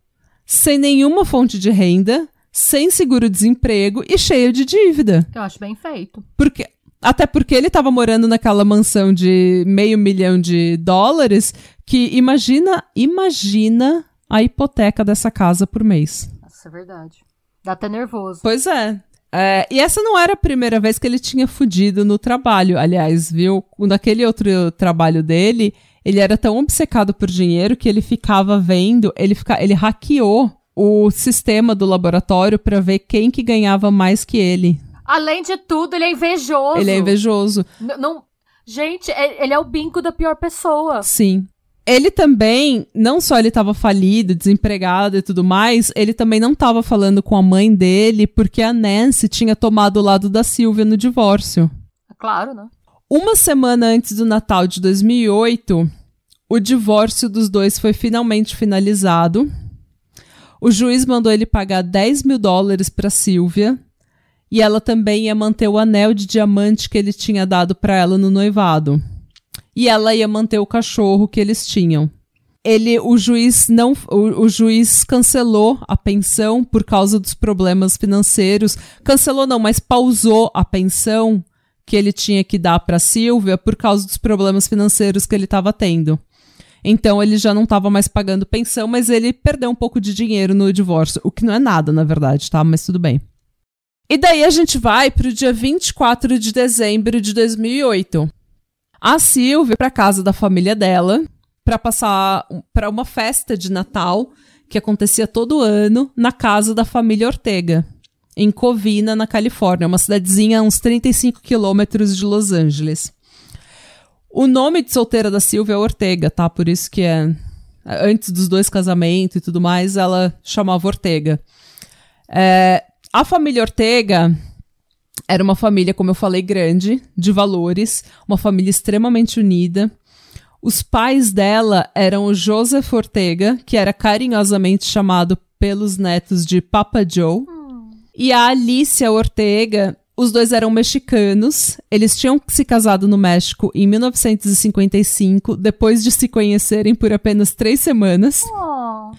sem nenhuma fonte de renda, sem seguro-desemprego e cheio de dívida. Eu acho bem feito. Porque até porque ele estava morando naquela mansão de meio milhão de dólares, que imagina, imagina a hipoteca dessa casa por mês. Nossa, é verdade. Dá até nervoso. Pois é. é. E essa não era a primeira vez que ele tinha fudido no trabalho. Aliás, viu? Naquele outro trabalho dele, ele era tão obcecado por dinheiro que ele ficava vendo, ele, fica, ele hackeou o sistema do laboratório para ver quem que ganhava mais que ele. Além de tudo, ele é invejoso. Ele é invejoso. N não, gente, é, ele é o binco da pior pessoa. Sim. Ele também, não só ele estava falido, desempregado e tudo mais, ele também não estava falando com a mãe dele porque a Nancy tinha tomado o lado da Silvia no divórcio. É claro, né? Uma semana antes do Natal de 2008, o divórcio dos dois foi finalmente finalizado. O juiz mandou ele pagar 10 mil dólares para Silvia e ela também ia manter o anel de diamante que ele tinha dado para ela no noivado. E ela ia manter o cachorro que eles tinham. Ele, o juiz não, o, o juiz cancelou a pensão por causa dos problemas financeiros. Cancelou não, mas pausou a pensão que ele tinha que dar para Silvia por causa dos problemas financeiros que ele estava tendo. Então ele já não estava mais pagando pensão, mas ele perdeu um pouco de dinheiro no divórcio, o que não é nada, na verdade, tá? Mas tudo bem. E daí a gente vai para o dia 24 de dezembro de 2008. A Silvia para casa da família dela para passar para uma festa de Natal que acontecia todo ano na casa da família Ortega, em Covina, na Califórnia, uma cidadezinha a uns 35 quilômetros de Los Angeles. O nome de solteira da Silvia é Ortega, tá? Por isso que é antes dos dois casamentos e tudo mais, ela chamava Ortega. É, a família Ortega era uma família, como eu falei, grande, de valores, uma família extremamente unida. Os pais dela eram o Joseph Ortega, que era carinhosamente chamado pelos netos de Papa Joe, hum. e a Alicia Ortega. Os dois eram mexicanos, eles tinham se casado no México em 1955, depois de se conhecerem por apenas três semanas. Oh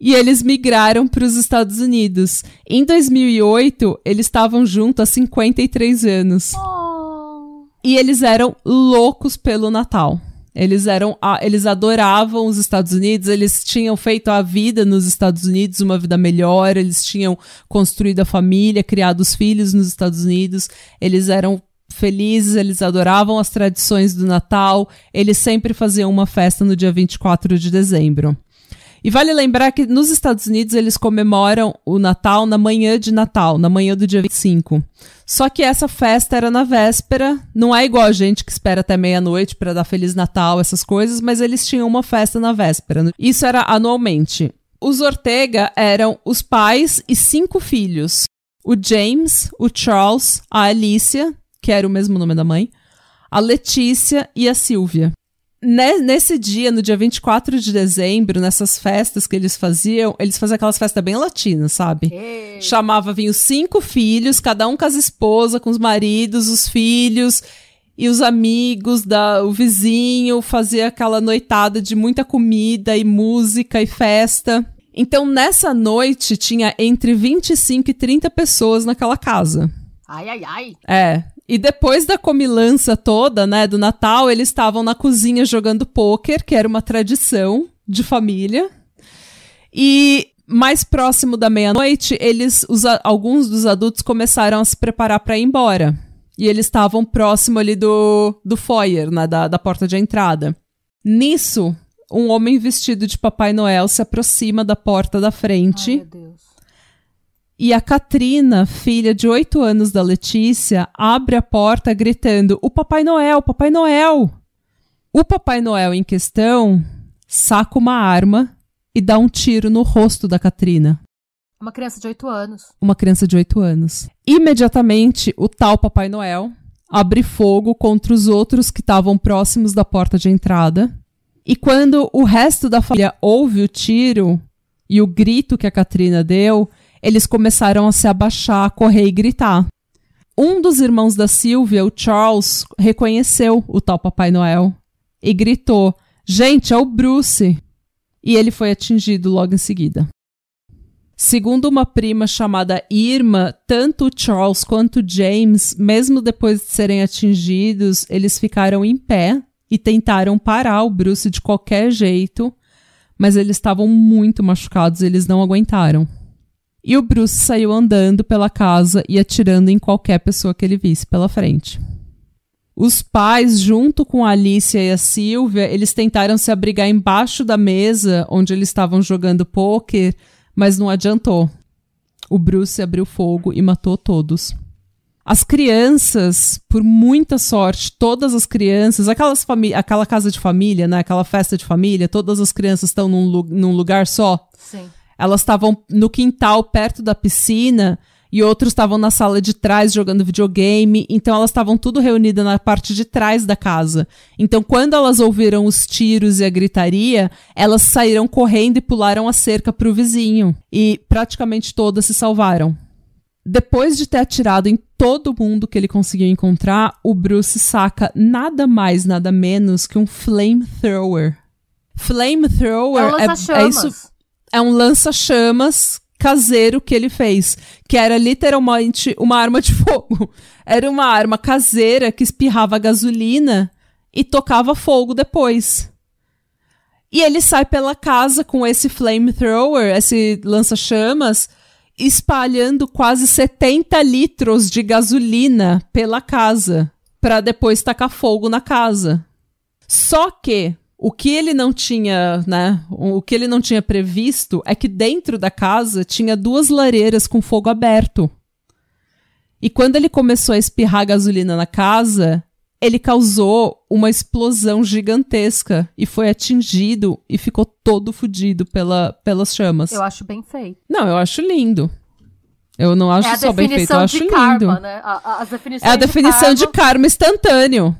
e eles migraram para os Estados Unidos. Em 2008, eles estavam juntos há 53 anos. Oh. E eles eram loucos pelo Natal. Eles eram, eles adoravam os Estados Unidos, eles tinham feito a vida nos Estados Unidos uma vida melhor, eles tinham construído a família, criado os filhos nos Estados Unidos, eles eram felizes, eles adoravam as tradições do Natal, eles sempre faziam uma festa no dia 24 de dezembro. E vale lembrar que nos Estados Unidos eles comemoram o Natal na manhã de Natal, na manhã do dia 25. Só que essa festa era na véspera, não é igual a gente que espera até meia-noite para dar Feliz Natal, essas coisas, mas eles tinham uma festa na véspera. Isso era anualmente. Os Ortega eram os pais e cinco filhos: o James, o Charles, a Alicia, que era o mesmo nome da mãe, a Letícia e a Silvia nesse dia, no dia 24 de dezembro, nessas festas que eles faziam, eles faziam aquelas festas bem latinas, sabe? Ei. Chamava, vinham cinco filhos, cada um com as esposas, com os maridos, os filhos e os amigos, da, o vizinho, fazia aquela noitada de muita comida e música e festa. Então, nessa noite, tinha entre 25 e 30 pessoas naquela casa. Ai, ai, ai. É. E depois da comilança toda, né, do Natal, eles estavam na cozinha jogando pôquer, que era uma tradição de família. E mais próximo da meia-noite, eles, os, alguns dos adultos começaram a se preparar para ir embora. E eles estavam próximo ali do, do foyer, né, da, da porta de entrada. Nisso, um homem vestido de Papai Noel se aproxima da porta da frente. Ai, meu Deus. E a Katrina, filha de 8 anos da Letícia, abre a porta gritando: O Papai Noel, Papai Noel! O Papai Noel em questão saca uma arma e dá um tiro no rosto da Katrina, Uma criança de 8 anos. uma criança de 8 anos. Imediatamente, o tal Papai Noel abre fogo contra os outros que estavam próximos da porta de entrada. E quando o resto da família ouve o tiro e o grito que a Katrina deu, eles começaram a se abaixar, a correr e gritar. Um dos irmãos da Sylvia, o Charles, reconheceu o tal Papai Noel e gritou: Gente, é o Bruce! E ele foi atingido logo em seguida. Segundo uma prima chamada Irma, tanto Charles quanto James, mesmo depois de serem atingidos, eles ficaram em pé e tentaram parar o Bruce de qualquer jeito, mas eles estavam muito machucados, eles não aguentaram. E o Bruce saiu andando pela casa e atirando em qualquer pessoa que ele visse pela frente. Os pais, junto com a Alicia e a Silvia, eles tentaram se abrigar embaixo da mesa onde eles estavam jogando pôquer, mas não adiantou. O Bruce abriu fogo e matou todos. As crianças, por muita sorte, todas as crianças, aquelas aquela casa de família, né, aquela festa de família, todas as crianças estão num, lu- num lugar só. Sim. Elas estavam no quintal perto da piscina e outros estavam na sala de trás jogando videogame, então elas estavam tudo reunidas na parte de trás da casa. Então, quando elas ouviram os tiros e a gritaria, elas saíram correndo e pularam a cerca para o vizinho. E praticamente todas se salvaram. Depois de ter atirado em todo mundo que ele conseguiu encontrar, o Bruce saca nada mais, nada menos que um flamethrower. Flamethrower É é, isso é um lança-chamas caseiro que ele fez, que era literalmente uma arma de fogo. Era uma arma caseira que espirrava gasolina e tocava fogo depois. E ele sai pela casa com esse flamethrower, esse lança-chamas, espalhando quase 70 litros de gasolina pela casa, para depois tacar fogo na casa. Só que o que ele não tinha, né? O que ele não tinha previsto é que dentro da casa tinha duas lareiras com fogo aberto. E quando ele começou a espirrar gasolina na casa, ele causou uma explosão gigantesca e foi atingido e ficou todo fudido pela, pelas chamas. Eu acho bem feito. Não, eu acho lindo. Eu não acho é só bem feito, eu acho de lindo. karma, né? A, a, É a definição de karma. karma instantâneo.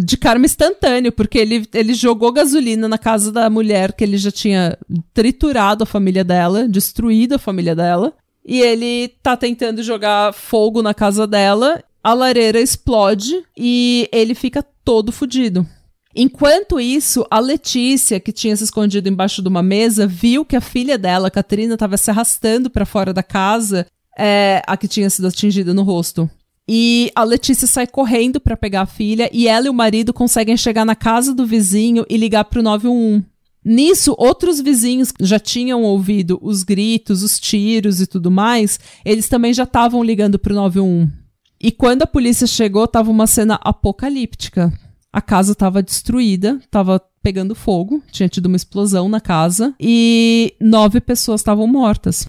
De karma instantâneo, porque ele, ele jogou gasolina na casa da mulher que ele já tinha triturado a família dela, destruído a família dela. E ele tá tentando jogar fogo na casa dela, a lareira explode e ele fica todo fudido. Enquanto isso, a Letícia, que tinha se escondido embaixo de uma mesa, viu que a filha dela, a Catarina, estava se arrastando para fora da casa, é, a que tinha sido atingida no rosto. E a Letícia sai correndo para pegar a filha e ela e o marido conseguem chegar na casa do vizinho e ligar pro 911. Nisso, outros vizinhos já tinham ouvido os gritos, os tiros e tudo mais, eles também já estavam ligando pro 911. E quando a polícia chegou, tava uma cena apocalíptica. A casa estava destruída, estava pegando fogo, tinha tido uma explosão na casa e nove pessoas estavam mortas.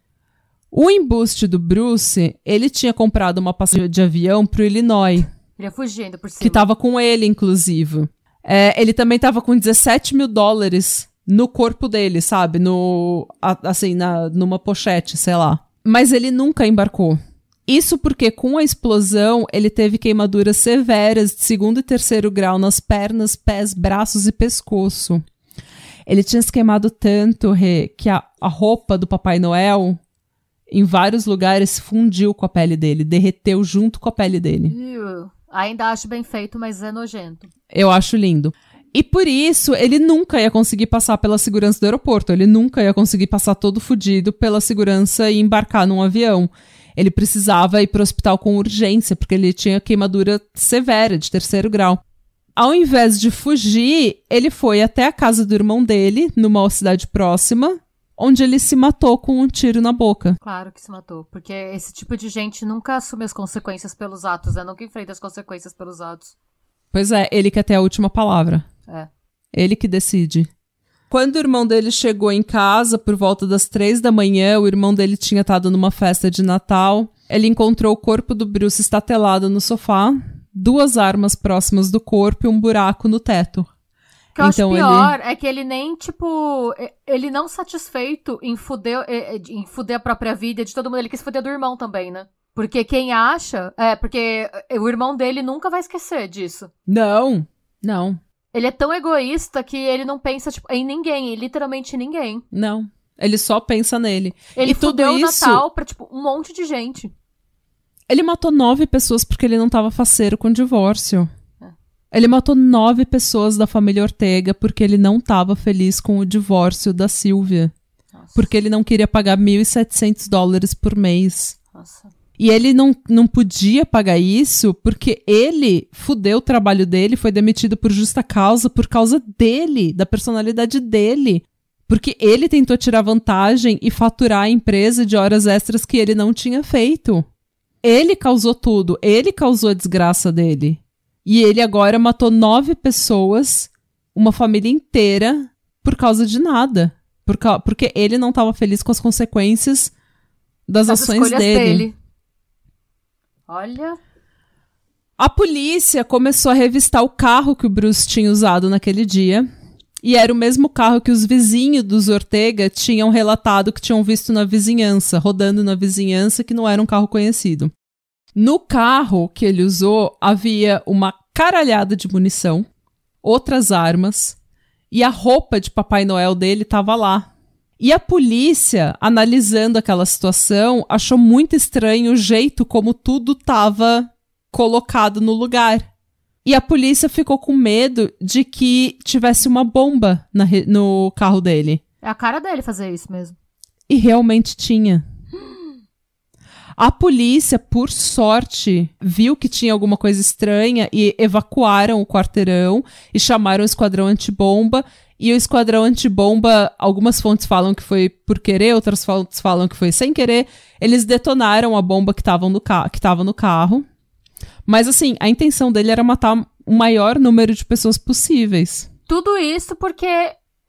O embuste do Bruce, ele tinha comprado uma passagem de avião pro Illinois, Ele ia fugindo por cima. que tava com ele, inclusive. É, ele também tava com 17 mil dólares no corpo dele, sabe? No, assim, na, numa pochete, sei lá. Mas ele nunca embarcou. Isso porque com a explosão ele teve queimaduras severas de segundo e terceiro grau nas pernas, pés, braços e pescoço. Ele tinha se queimado tanto, Rê, que a, a roupa do Papai Noel, em vários lugares, fundiu com a pele dele, derreteu junto com a pele dele. Ainda acho bem feito, mas é nojento. Eu acho lindo. E por isso, ele nunca ia conseguir passar pela segurança do aeroporto. Ele nunca ia conseguir passar todo fudido pela segurança e embarcar num avião. Ele precisava ir pro hospital com urgência, porque ele tinha queimadura severa, de terceiro grau. Ao invés de fugir, ele foi até a casa do irmão dele, numa cidade próxima, onde ele se matou com um tiro na boca. Claro que se matou. Porque esse tipo de gente nunca assume as consequências pelos atos, né? Nunca enfrenta as consequências pelos atos. Pois é, ele quer ter a última palavra. É. Ele que decide. Quando o irmão dele chegou em casa, por volta das três da manhã, o irmão dele tinha estado numa festa de Natal. Ele encontrou o corpo do Bruce estatelado no sofá, duas armas próximas do corpo e um buraco no teto. O que eu então, acho pior ele... é que ele nem, tipo, ele não satisfeito em fuder, em fuder a própria vida de todo mundo, ele quis fuder do irmão também, né? Porque quem acha. É, porque o irmão dele nunca vai esquecer disso. Não, não. Ele é tão egoísta que ele não pensa tipo, em ninguém, em literalmente ninguém. Não. Ele só pensa nele. Ele e fudeu tudo isso... o Natal pra, tipo, um monte de gente. Ele matou nove pessoas porque ele não tava faceiro com o divórcio. Ele matou nove pessoas da família Ortega porque ele não tava feliz com o divórcio da Silvia. Nossa. Porque ele não queria pagar 1.700 dólares por mês. Nossa. E ele não, não podia pagar isso porque ele fudeu o trabalho dele, foi demitido por justa causa, por causa dele, da personalidade dele. Porque ele tentou tirar vantagem e faturar a empresa de horas extras que ele não tinha feito. Ele causou tudo, ele causou a desgraça dele. E ele agora matou nove pessoas, uma família inteira, por causa de nada. Por porque ele não estava feliz com as consequências das as ações dele. dele. Olha. A polícia começou a revistar o carro que o Bruce tinha usado naquele dia. E era o mesmo carro que os vizinhos dos Ortega tinham relatado que tinham visto na vizinhança, rodando na vizinhança, que não era um carro conhecido. No carro que ele usou havia uma caralhada de munição, outras armas, e a roupa de Papai Noel dele estava lá, e a polícia, analisando aquela situação, achou muito estranho o jeito como tudo estava colocado no lugar. E a polícia ficou com medo de que tivesse uma bomba no carro dele. É a cara dele fazer isso mesmo. E realmente tinha. A polícia, por sorte, viu que tinha alguma coisa estranha e evacuaram o quarteirão e chamaram o esquadrão antibomba e o esquadrão antibomba, algumas fontes falam que foi por querer, outras fontes falam que foi sem querer. Eles detonaram a bomba que estava no, ca no carro. Mas assim, a intenção dele era matar o maior número de pessoas possíveis. Tudo isso porque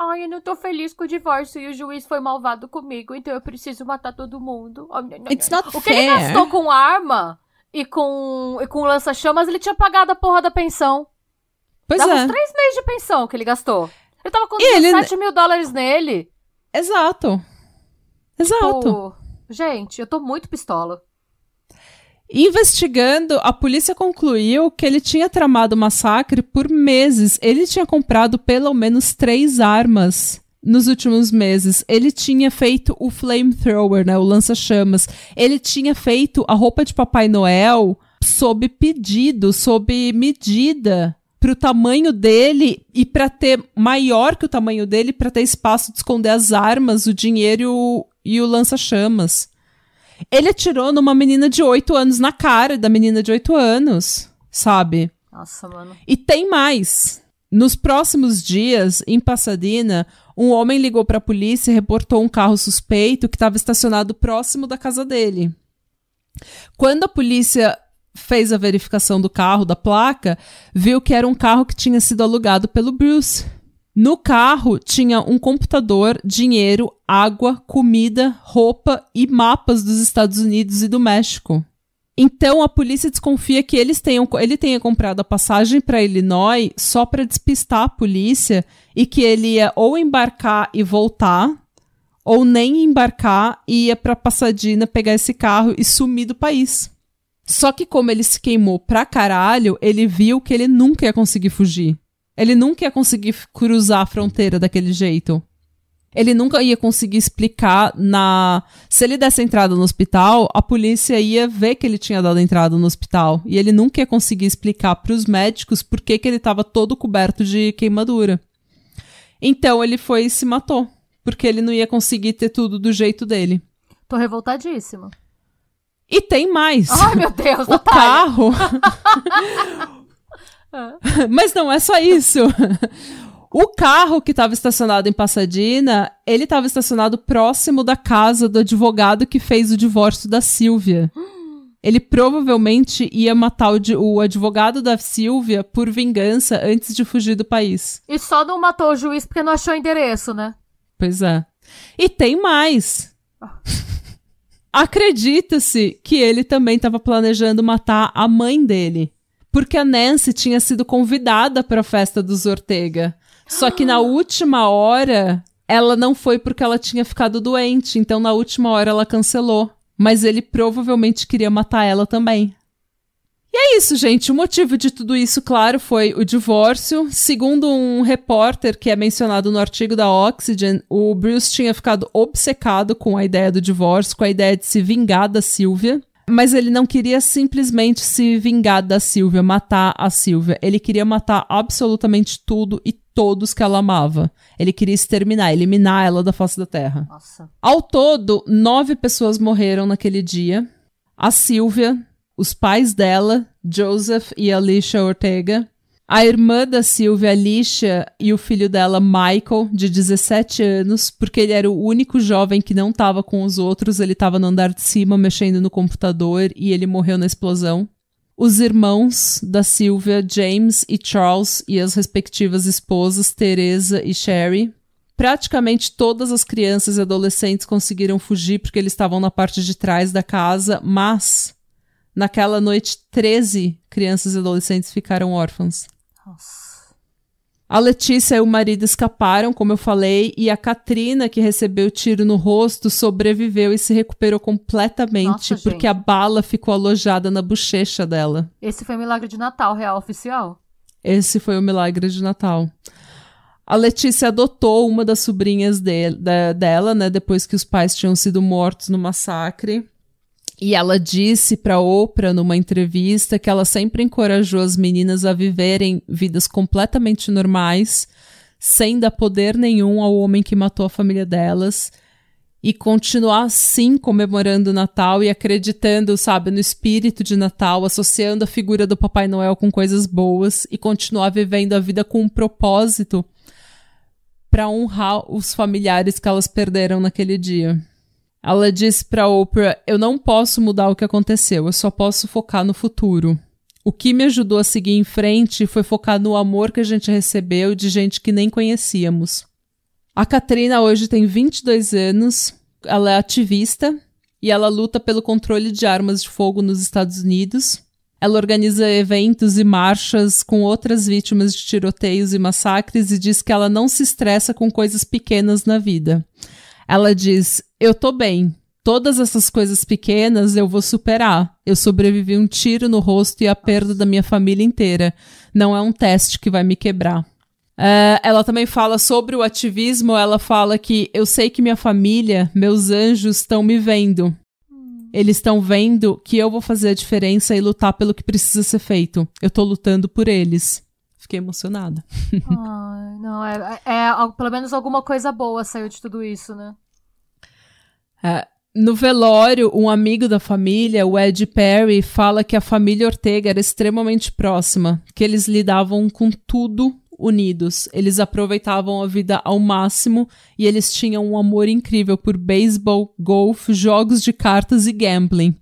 Ai, eu não tô feliz com o divórcio e o juiz foi malvado comigo, então eu preciso matar todo mundo. It's not o que fair. ele gastou com arma e com, e com lança-chamas, ele tinha pagado a porra da pensão. Pois Dava é. uns três meses de pensão que ele gastou. Eu tava com 17 ele... mil dólares nele. Exato. Exato. Tipo, gente, eu tô muito pistola. Investigando, a polícia concluiu que ele tinha tramado o massacre por meses. Ele tinha comprado pelo menos três armas nos últimos meses. Ele tinha feito o flamethrower, né, o lança-chamas. Ele tinha feito a roupa de Papai Noel sob pedido, sob medida pro tamanho dele e para ter maior que o tamanho dele, para ter espaço de esconder as armas, o dinheiro e o, e o lança-chamas. Ele atirou numa menina de 8 anos na cara da menina de 8 anos, sabe? Nossa, mano. E tem mais. Nos próximos dias, em Pasadena, um homem ligou para a polícia e reportou um carro suspeito que estava estacionado próximo da casa dele. Quando a polícia fez a verificação do carro, da placa, viu que era um carro que tinha sido alugado pelo Bruce. No carro tinha um computador, dinheiro, água, comida, roupa e mapas dos Estados Unidos e do México. Então a polícia desconfia que eles tenham, ele tenha comprado a passagem para Illinois só para despistar a polícia e que ele ia ou embarcar e voltar, ou nem embarcar e ia para Pasadena pegar esse carro e sumir do país. Só que como ele se queimou pra caralho, ele viu que ele nunca ia conseguir fugir. Ele nunca ia conseguir cruzar a fronteira daquele jeito. Ele nunca ia conseguir explicar na. Se ele desse entrada no hospital, a polícia ia ver que ele tinha dado entrada no hospital. E ele nunca ia conseguir explicar para os médicos por que, que ele estava todo coberto de queimadura. Então ele foi e se matou. Porque ele não ia conseguir ter tudo do jeito dele. Tô revoltadíssima. E tem mais. Ai, meu Deus, o carro. Mas não é só isso. O carro que estava estacionado em Pasadena, ele estava estacionado próximo da casa do advogado que fez o divórcio da Silvia. Ele provavelmente ia matar o, o, advogado da Silvia por vingança antes de fugir do país. E só não matou o juiz porque não achou endereço, né? Pois é. E tem mais. Acredita-se que ele também estava planejando matar a mãe dele. Porque a Nancy tinha sido convidada para a festa dos Ortega. Só que na última hora, ela não foi porque ela tinha ficado doente. Então, na última hora, ela cancelou. Mas ele provavelmente queria matar ela também. E é isso, gente. O motivo de tudo isso, claro, foi o divórcio. Segundo um repórter que é mencionado no artigo da Oxygen, o Bruce tinha ficado obcecado com a ideia do divórcio, com a ideia de se vingar da Sylvia. Mas ele não queria simplesmente se vingar da Sylvia, matar a Sylvia. Ele queria matar absolutamente tudo e todos que ela amava. Ele queria exterminar, eliminar ela da face da terra. Nossa. Ao todo, nove pessoas morreram naquele dia. A Sylvia, os pais dela, Joseph e Alicia Ortega, a irmã da Silvia, Alicia, e o filho dela, Michael, de 17 anos, porque ele era o único jovem que não estava com os outros, ele estava no andar de cima mexendo no computador e ele morreu na explosão. Os irmãos da Silvia, James e Charles, e as respectivas esposas, Teresa e Sherry. Praticamente todas as crianças e adolescentes conseguiram fugir porque eles estavam na parte de trás da casa, mas naquela noite 13 crianças e adolescentes ficaram órfãos. Nossa. A Letícia e o marido escaparam, como eu falei, e a Katrina, que recebeu o tiro no rosto, sobreviveu e se recuperou completamente, Nossa, porque gente. a bala ficou alojada na bochecha dela. Esse foi o milagre de Natal, real oficial. Esse foi o milagre de Natal. A Letícia adotou uma das sobrinhas de, da, dela, né, depois que os pais tinham sido mortos no massacre. E ela disse para Oprah numa entrevista que ela sempre encorajou as meninas a viverem vidas completamente normais, sem dar poder nenhum ao homem que matou a família delas, e continuar assim comemorando o Natal e acreditando, sabe, no espírito de Natal, associando a figura do Papai Noel com coisas boas e continuar vivendo a vida com um propósito para honrar os familiares que elas perderam naquele dia. Ela disse para Oprah: Eu não posso mudar o que aconteceu, eu só posso focar no futuro. O que me ajudou a seguir em frente foi focar no amor que a gente recebeu de gente que nem conhecíamos. A Katrina hoje tem 22 anos, ela é ativista e ela luta pelo controle de armas de fogo nos Estados Unidos. Ela organiza eventos e marchas com outras vítimas de tiroteios e massacres e diz que ela não se estressa com coisas pequenas na vida. Ela diz: Eu tô bem. Todas essas coisas pequenas eu vou superar. Eu sobrevivi um tiro no rosto e a perda da minha família inteira. Não é um teste que vai me quebrar. Uh, ela também fala sobre o ativismo. Ela fala que eu sei que minha família, meus anjos, estão me vendo. Eles estão vendo que eu vou fazer a diferença e lutar pelo que precisa ser feito. Eu tô lutando por eles. Fiquei emocionada. Ai, não, é, é, é, Pelo menos alguma coisa boa saiu de tudo isso, né? É, no velório, um amigo da família, o Ed Perry, fala que a família Ortega era extremamente próxima, que eles lidavam com tudo unidos. Eles aproveitavam a vida ao máximo e eles tinham um amor incrível por beisebol, golfe, jogos de cartas e gambling.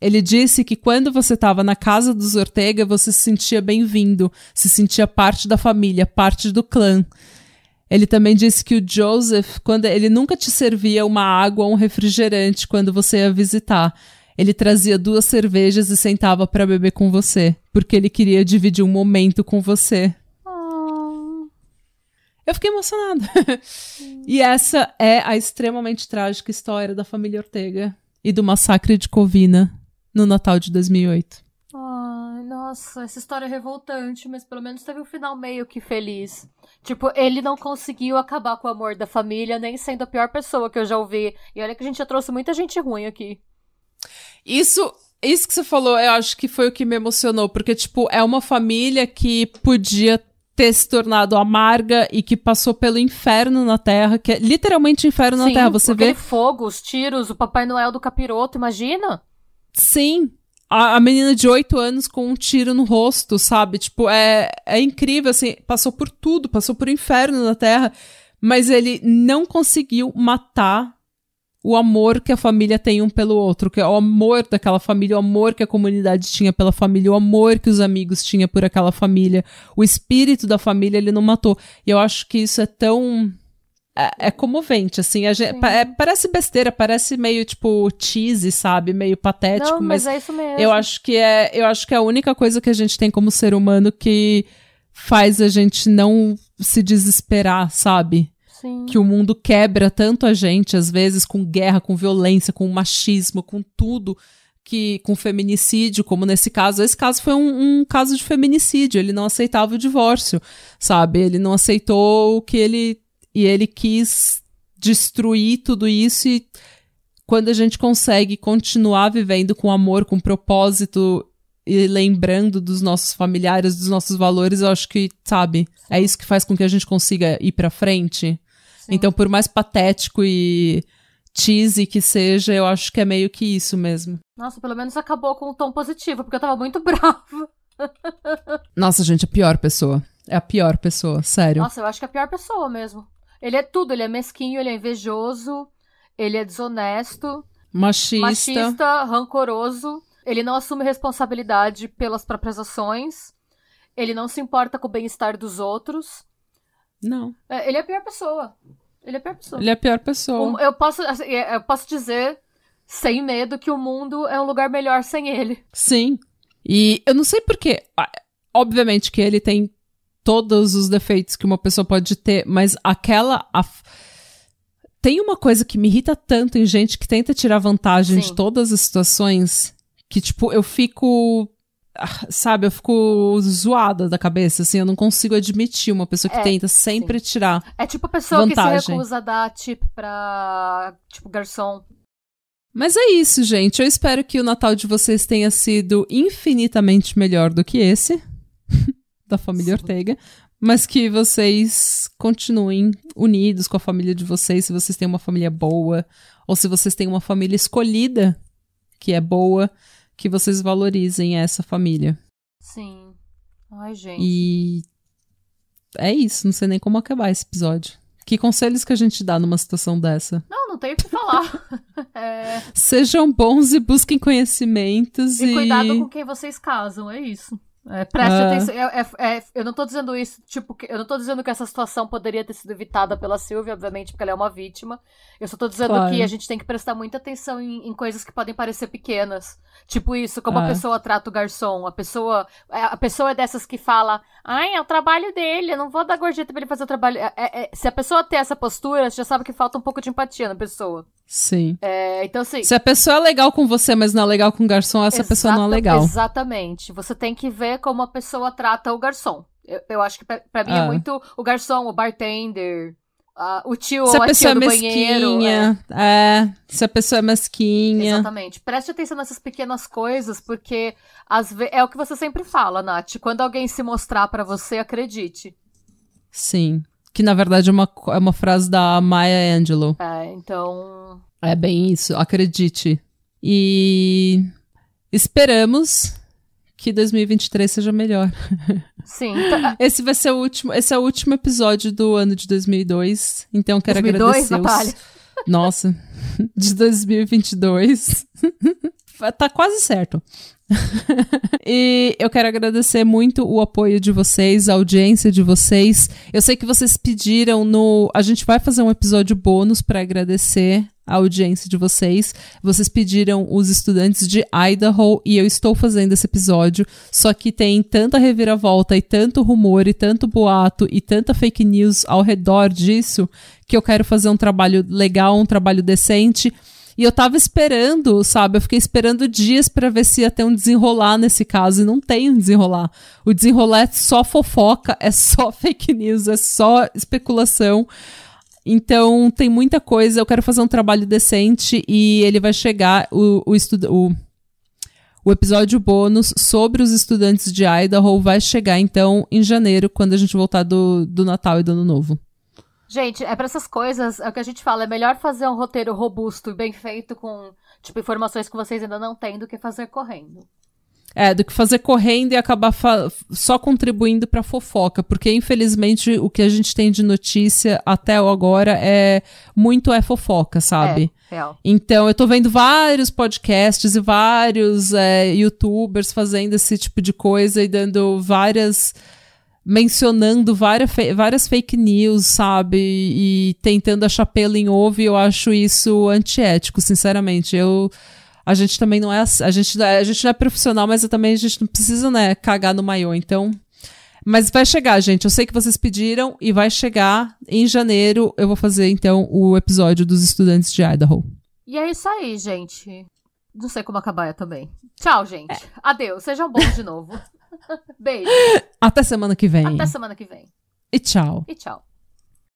Ele disse que quando você estava na casa dos Ortega, você se sentia bem-vindo, se sentia parte da família, parte do clã. Ele também disse que o Joseph, quando ele nunca te servia uma água ou um refrigerante quando você ia visitar. Ele trazia duas cervejas e sentava para beber com você, porque ele queria dividir um momento com você. Oh. Eu fiquei emocionada. e essa é a extremamente trágica história da família Ortega e do massacre de Covina no Natal de 2008. Nossa, essa história é revoltante, mas pelo menos teve um final meio que feliz. Tipo, ele não conseguiu acabar com o amor da família, nem sendo a pior pessoa que eu já ouvi. E olha que a gente já trouxe muita gente ruim aqui. Isso, isso que você falou, eu acho que foi o que me emocionou, porque, tipo, é uma família que podia ter se tornado amarga e que passou pelo inferno na Terra, que é literalmente inferno Sim, na Terra. Você vê. fogo, os tiros, o Papai Noel do capiroto, imagina? Sim. A, a menina de 8 anos com um tiro no rosto, sabe? Tipo, é, é incrível, assim, passou por tudo, passou por inferno na Terra, mas ele não conseguiu matar o amor que a família tem um pelo outro, que é o amor daquela família, o amor que a comunidade tinha pela família, o amor que os amigos tinham por aquela família, o espírito da família ele não matou. E eu acho que isso é tão é, é comovente, assim. Gente, é, parece besteira, parece meio tipo cheesy, sabe? Meio patético, Não, mas, mas é isso mesmo. eu acho que é, eu acho que é a única coisa que a gente tem como ser humano que faz a gente não se desesperar, sabe? Sim. Que o mundo quebra tanto a gente, às vezes, com guerra, com violência, com machismo, com tudo que com feminicídio, como nesse caso. Esse caso foi um, um, caso de feminicídio. Ele não aceitava o divórcio, sabe? Ele não aceitou o que ele e ele quis destruir tudo isso e quando a gente consegue continuar vivendo com amor, com propósito e lembrando dos nossos familiares, dos nossos valores, eu acho que, sabe, é isso que faz com que a gente consiga ir para frente. Sim. Então, por mais patético e cheesy que seja, eu acho que é meio que isso mesmo. Nossa, pelo menos acabou com um tom positivo, porque eu tava muito brava. Nossa, gente, a pior pessoa. É a pior pessoa, sério. Nossa, eu acho que é a pior pessoa mesmo. Ele é tudo, ele é mesquinho, ele é invejoso, ele é desonesto, machista, machista rancoroso, ele não assume responsabilidade pelas próprias ações, ele não se importa com o bem-estar dos outros. Não. É, ele é a pior pessoa. Ele é a pior pessoa. Ele é a pior pessoa. Eu posso, assim, é, eu posso dizer, sem medo, que o mundo é um lugar melhor sem ele. Sim. E eu não sei porquê. Obviamente que ele tem todos os defeitos que uma pessoa pode ter, mas aquela. A... Tem uma coisa que me irrita tanto em gente que tenta tirar vantagem Sim. de todas as situações que, tipo, eu fico. Ah, sabe, eu fico zoada da cabeça, assim, eu não consigo admitir uma pessoa que é, tenta sempre sim. tirar. É tipo a pessoa vantagem. que se recusa a dar tip pra, tipo, garçom. Mas é isso, gente. Eu espero que o Natal de vocês tenha sido infinitamente melhor do que esse. Da família. Ortega, mas que vocês continuem unidos com a família de vocês, se vocês têm uma família boa, ou se vocês têm uma família escolhida que é boa, que vocês valorizem essa família. Sim. Ai, gente. E é isso, não sei nem como acabar esse episódio. Que conselhos que a gente dá numa situação dessa? Não, não tenho o que falar. é... Sejam bons e busquem conhecimentos. E, e cuidado com quem vocês casam, é isso. É, preste ah. atenção. É, é, é, eu não tô dizendo isso, tipo, eu não tô dizendo que essa situação poderia ter sido evitada pela Silvia, obviamente, porque ela é uma vítima. Eu só tô dizendo claro. que a gente tem que prestar muita atenção em, em coisas que podem parecer pequenas. Tipo isso, como ah. a pessoa trata o garçom. A pessoa, é, a pessoa é dessas que fala, ai, é o trabalho dele, eu não vou dar gorjeta pra ele fazer o trabalho. É, se a pessoa ter essa postura, você já sabe que falta um pouco de empatia na pessoa. Sim. É, então, assim. Se a pessoa é legal com você, mas não é legal com o garçom, essa pessoa não é legal. Exatamente. Você tem que ver como a pessoa trata o garçom. Eu, eu acho que pra, pra mim é ah. é muito o garçom, o bartender, o tio se ou a, a pessoa tia é mesquinha, banheiro. É. é. Se a pessoa é mesquinha. Exatamente. Preste atenção nessas pequenas coisas, porque às ve- é o que você sempre fala, Nath. Quando alguém se mostrar para você, acredite. Sim. Que na verdade é uma, é uma frase da Maya Angelou. É, então. É bem isso, acredite. E esperamos que 2023 seja melhor. Sim. Tá... Esse vai ser o último, esse é o último episódio do ano de 2002, então quero 2002, agradecer os... Nossa, de 2022. tá quase certo. e eu quero agradecer muito o apoio de vocês, a audiência de vocês. Eu sei que vocês pediram no. A gente vai fazer um episódio bônus para agradecer a audiência de vocês. Vocês pediram os estudantes de Idaho e eu estou fazendo esse episódio. Só que tem tanta reviravolta e tanto rumor e tanto boato e tanta fake news ao redor disso que eu quero fazer um trabalho legal, um trabalho decente. E eu tava esperando, sabe? Eu fiquei esperando dias para ver se ia ter um desenrolar nesse caso. E não tem um desenrolar. O desenrolar é só fofoca, é só fake news, é só especulação. Então tem muita coisa. Eu quero fazer um trabalho decente e ele vai chegar. O, o, o, episódio bônus sobre os estudantes de Idaho vai chegar então em janeiro, quando a gente voltar do, do Natal e do Ano Novo. Gente, é para essas coisas, é o que a gente fala, é melhor fazer um roteiro robusto e bem feito com, tipo, informações que vocês ainda não têm do que fazer correndo. É, do que fazer correndo e acabar só contribuindo pra fofoca. Porque, infelizmente, o que a gente tem de notícia até agora é muito é fofoca, sabe? É, real. Então, eu tô vendo vários podcasts e vários é, youtubers fazendo esse tipo de coisa e dando várias mencionando várias, várias fake news, sabe? E, tentando achar pelo em ovo, e eu acho isso antiético, sinceramente. Eu a gente também não é a gente a gente não é profissional, mas também a gente não precisa, né, cagar no maiô, então mas vai chegar, gente. Eu sei que vocês pediram e vai chegar em janeiro. Eu vou fazer então o episódio dos estudantes de Idaho. E é isso aí, gente. Não sei como acabar também. Tchau, gente. É. Adeus. Sejam bons de novo. Beijo. Até semana que vem. Até semana que vem. E tchau. E tchau.